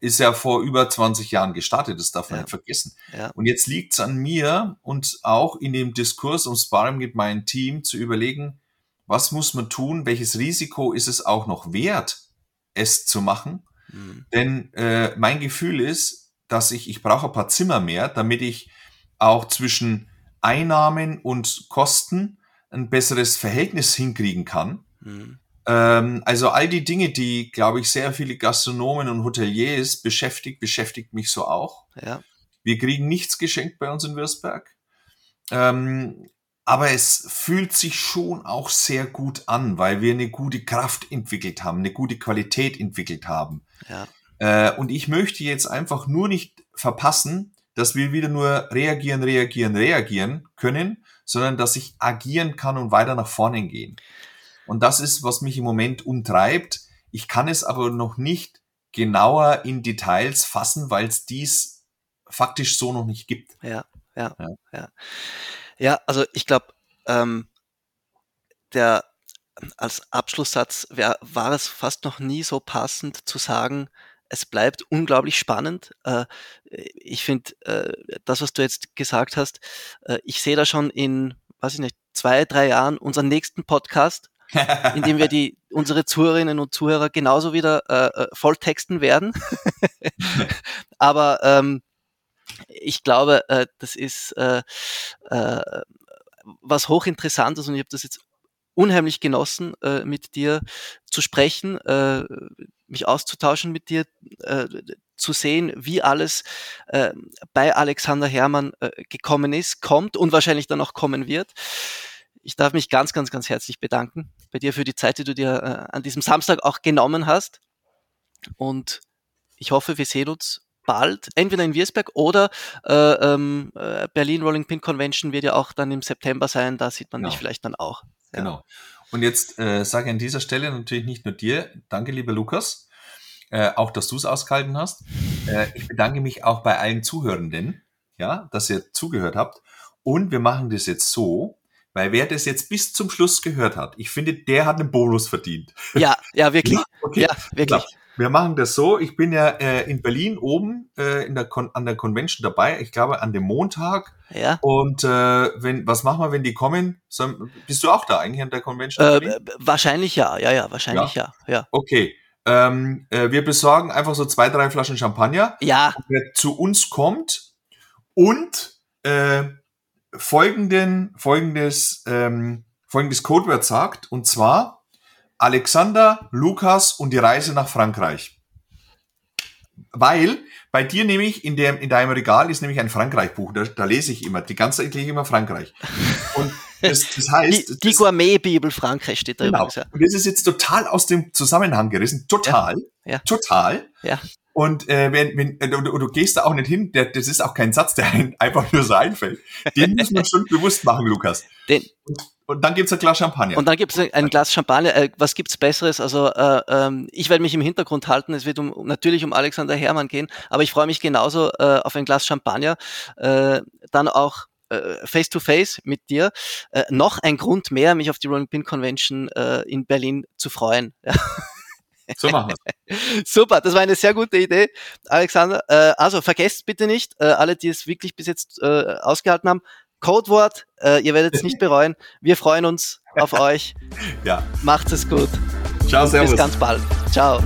S2: ist ja vor über 20 Jahren gestartet, das darf man
S1: Ja.
S2: nicht vergessen.
S1: Ja.
S2: Und jetzt liegt es an mir und auch in dem Diskurs um Sparring mit meinem Team zu überlegen, was muss man tun, welches Risiko ist es auch noch wert, es zu machen.
S1: Mhm.
S2: Denn äh, mein Gefühl ist, dass ich, ich brauche ein paar Zimmer mehr, damit ich auch zwischen Einnahmen und Kosten ein besseres Verhältnis hinkriegen kann.
S1: Mhm.
S2: Ähm, also all die Dinge, die, glaube ich, sehr viele Gastronomen und Hoteliers beschäftigt, beschäftigt mich so auch.
S1: Ja.
S2: Wir kriegen nichts geschenkt bei uns in Würzberg. Ähm, aber es fühlt sich schon auch sehr gut an, weil wir eine gute Kraft entwickelt haben, eine gute Qualität entwickelt haben.
S1: Ja.
S2: Äh, und ich möchte jetzt einfach nur nicht verpassen, dass wir wieder nur reagieren, reagieren, reagieren können, sondern dass ich agieren kann und weiter nach vorne gehen. Und das ist, was mich im Moment umtreibt. Ich kann es aber noch nicht genauer in Details fassen, weil es dies faktisch so noch nicht gibt.
S1: Ja, ja,
S2: Ja.
S1: ja. Ja, also ich glaube, ähm, der als Abschlusssatz wär, war es fast noch nie so passend zu sagen, es bleibt unglaublich spannend. Äh, ich finde, äh, das, was du jetzt gesagt hast, äh, ich sehe da schon in, weiß ich nicht, zwei, drei Jahren unseren nächsten Podcast, in dem wir die unsere Zuhörerinnen und Zuhörer genauso wieder äh, äh, volltexten werden. Aber ähm, ich glaube, äh, das ist äh, äh, was hochinteressantes und ich habe das jetzt unheimlich genossen, äh, mit dir zu sprechen, äh, mich auszutauschen mit dir, äh, zu sehen, wie alles äh, bei Alexander Herrmann äh, gekommen ist, kommt und wahrscheinlich dann auch kommen wird. Ich darf mich ganz, ganz, ganz herzlich bedanken bei dir für die Zeit, die du dir äh, an diesem Samstag auch genommen hast. Und ich hoffe, wir sehen uns bald, entweder in Wiesberg oder äh, ähm, äh, Berlin Rolling Pin Convention wird ja auch dann im September sein. Da sieht man
S2: Genau.
S1: dich vielleicht dann auch. Ja.
S2: Genau. Und jetzt äh, sage ich an dieser Stelle natürlich nicht nur dir, danke lieber Lukas, äh, auch dass du es ausgehalten hast. Äh, ich bedanke mich auch bei allen Zuhörenden, ja, dass ihr zugehört habt. Und wir machen das jetzt so, weil wer das jetzt bis zum Schluss gehört hat, ich finde, der hat einen Bonus verdient.
S1: Ja, ja, wirklich.
S2: Ja, okay.
S1: Ja, wirklich.
S2: Ja, wir machen das so. Ich bin ja äh, in Berlin oben äh, in der Con an der Convention dabei. Ich glaube an dem Montag.
S1: Ja.
S2: Und äh, wenn, was machen wir, wenn die kommen? Sollen, bist du auch da eigentlich an der Convention?
S1: Äh, wahrscheinlich ja, ja, ja, wahrscheinlich ja. Ja,
S2: Okay. Ähm, äh, wir besorgen einfach so zwei, drei Flaschen Champagner,
S1: ja,
S2: der zu uns kommt und äh, folgenden, folgendes, ähm, folgendes Codewort sagt, und zwar Alexander, Lukas und die Reise nach Frankreich. Weil bei dir nämlich in, dem, in deinem Regal ist nämlich ein Frankreich-Buch, da, da lese ich immer, die ganze Zeit lese ich immer Frankreich. Und das, das heißt,
S1: die, die Gourmet-Bibel Frankreich steht da
S2: Genau.
S1: übrigens. Ja.
S2: Und das ist jetzt total aus dem Zusammenhang gerissen. Total.
S1: Ja.
S2: Total.
S1: Ja.
S2: Und äh, wenn, wenn du, du gehst da auch nicht hin, der, das ist auch kein Satz, der einfach nur so einfällt. Den muss man schon bewusst machen, Lukas.
S1: Den,
S2: Und dann gibt's ein Glas Champagner.
S1: Und dann gibt's ein Glas Champagner. Äh, was gibt's Besseres? Also äh, ähm, ich werde mich im Hintergrund halten. Es wird um, natürlich um Alexander Herrmann gehen, aber ich freue mich genauso äh, auf ein Glas Champagner. Äh, dann auch äh, face to face mit dir. Äh, noch ein Grund mehr, mich auf die Rolling Pin Convention äh, in Berlin zu freuen.
S2: So machen wir
S1: Super, das war eine sehr gute Idee, Alexander. Äh, also vergesst bitte nicht, äh, alle, die es wirklich bis jetzt äh, ausgehalten haben, Codewort, äh, ihr werdet es nicht bereuen. Wir freuen uns auf euch.
S2: Ja.
S1: Macht es gut.
S2: Ciao, servus.
S1: Bis ganz bald. Ciao.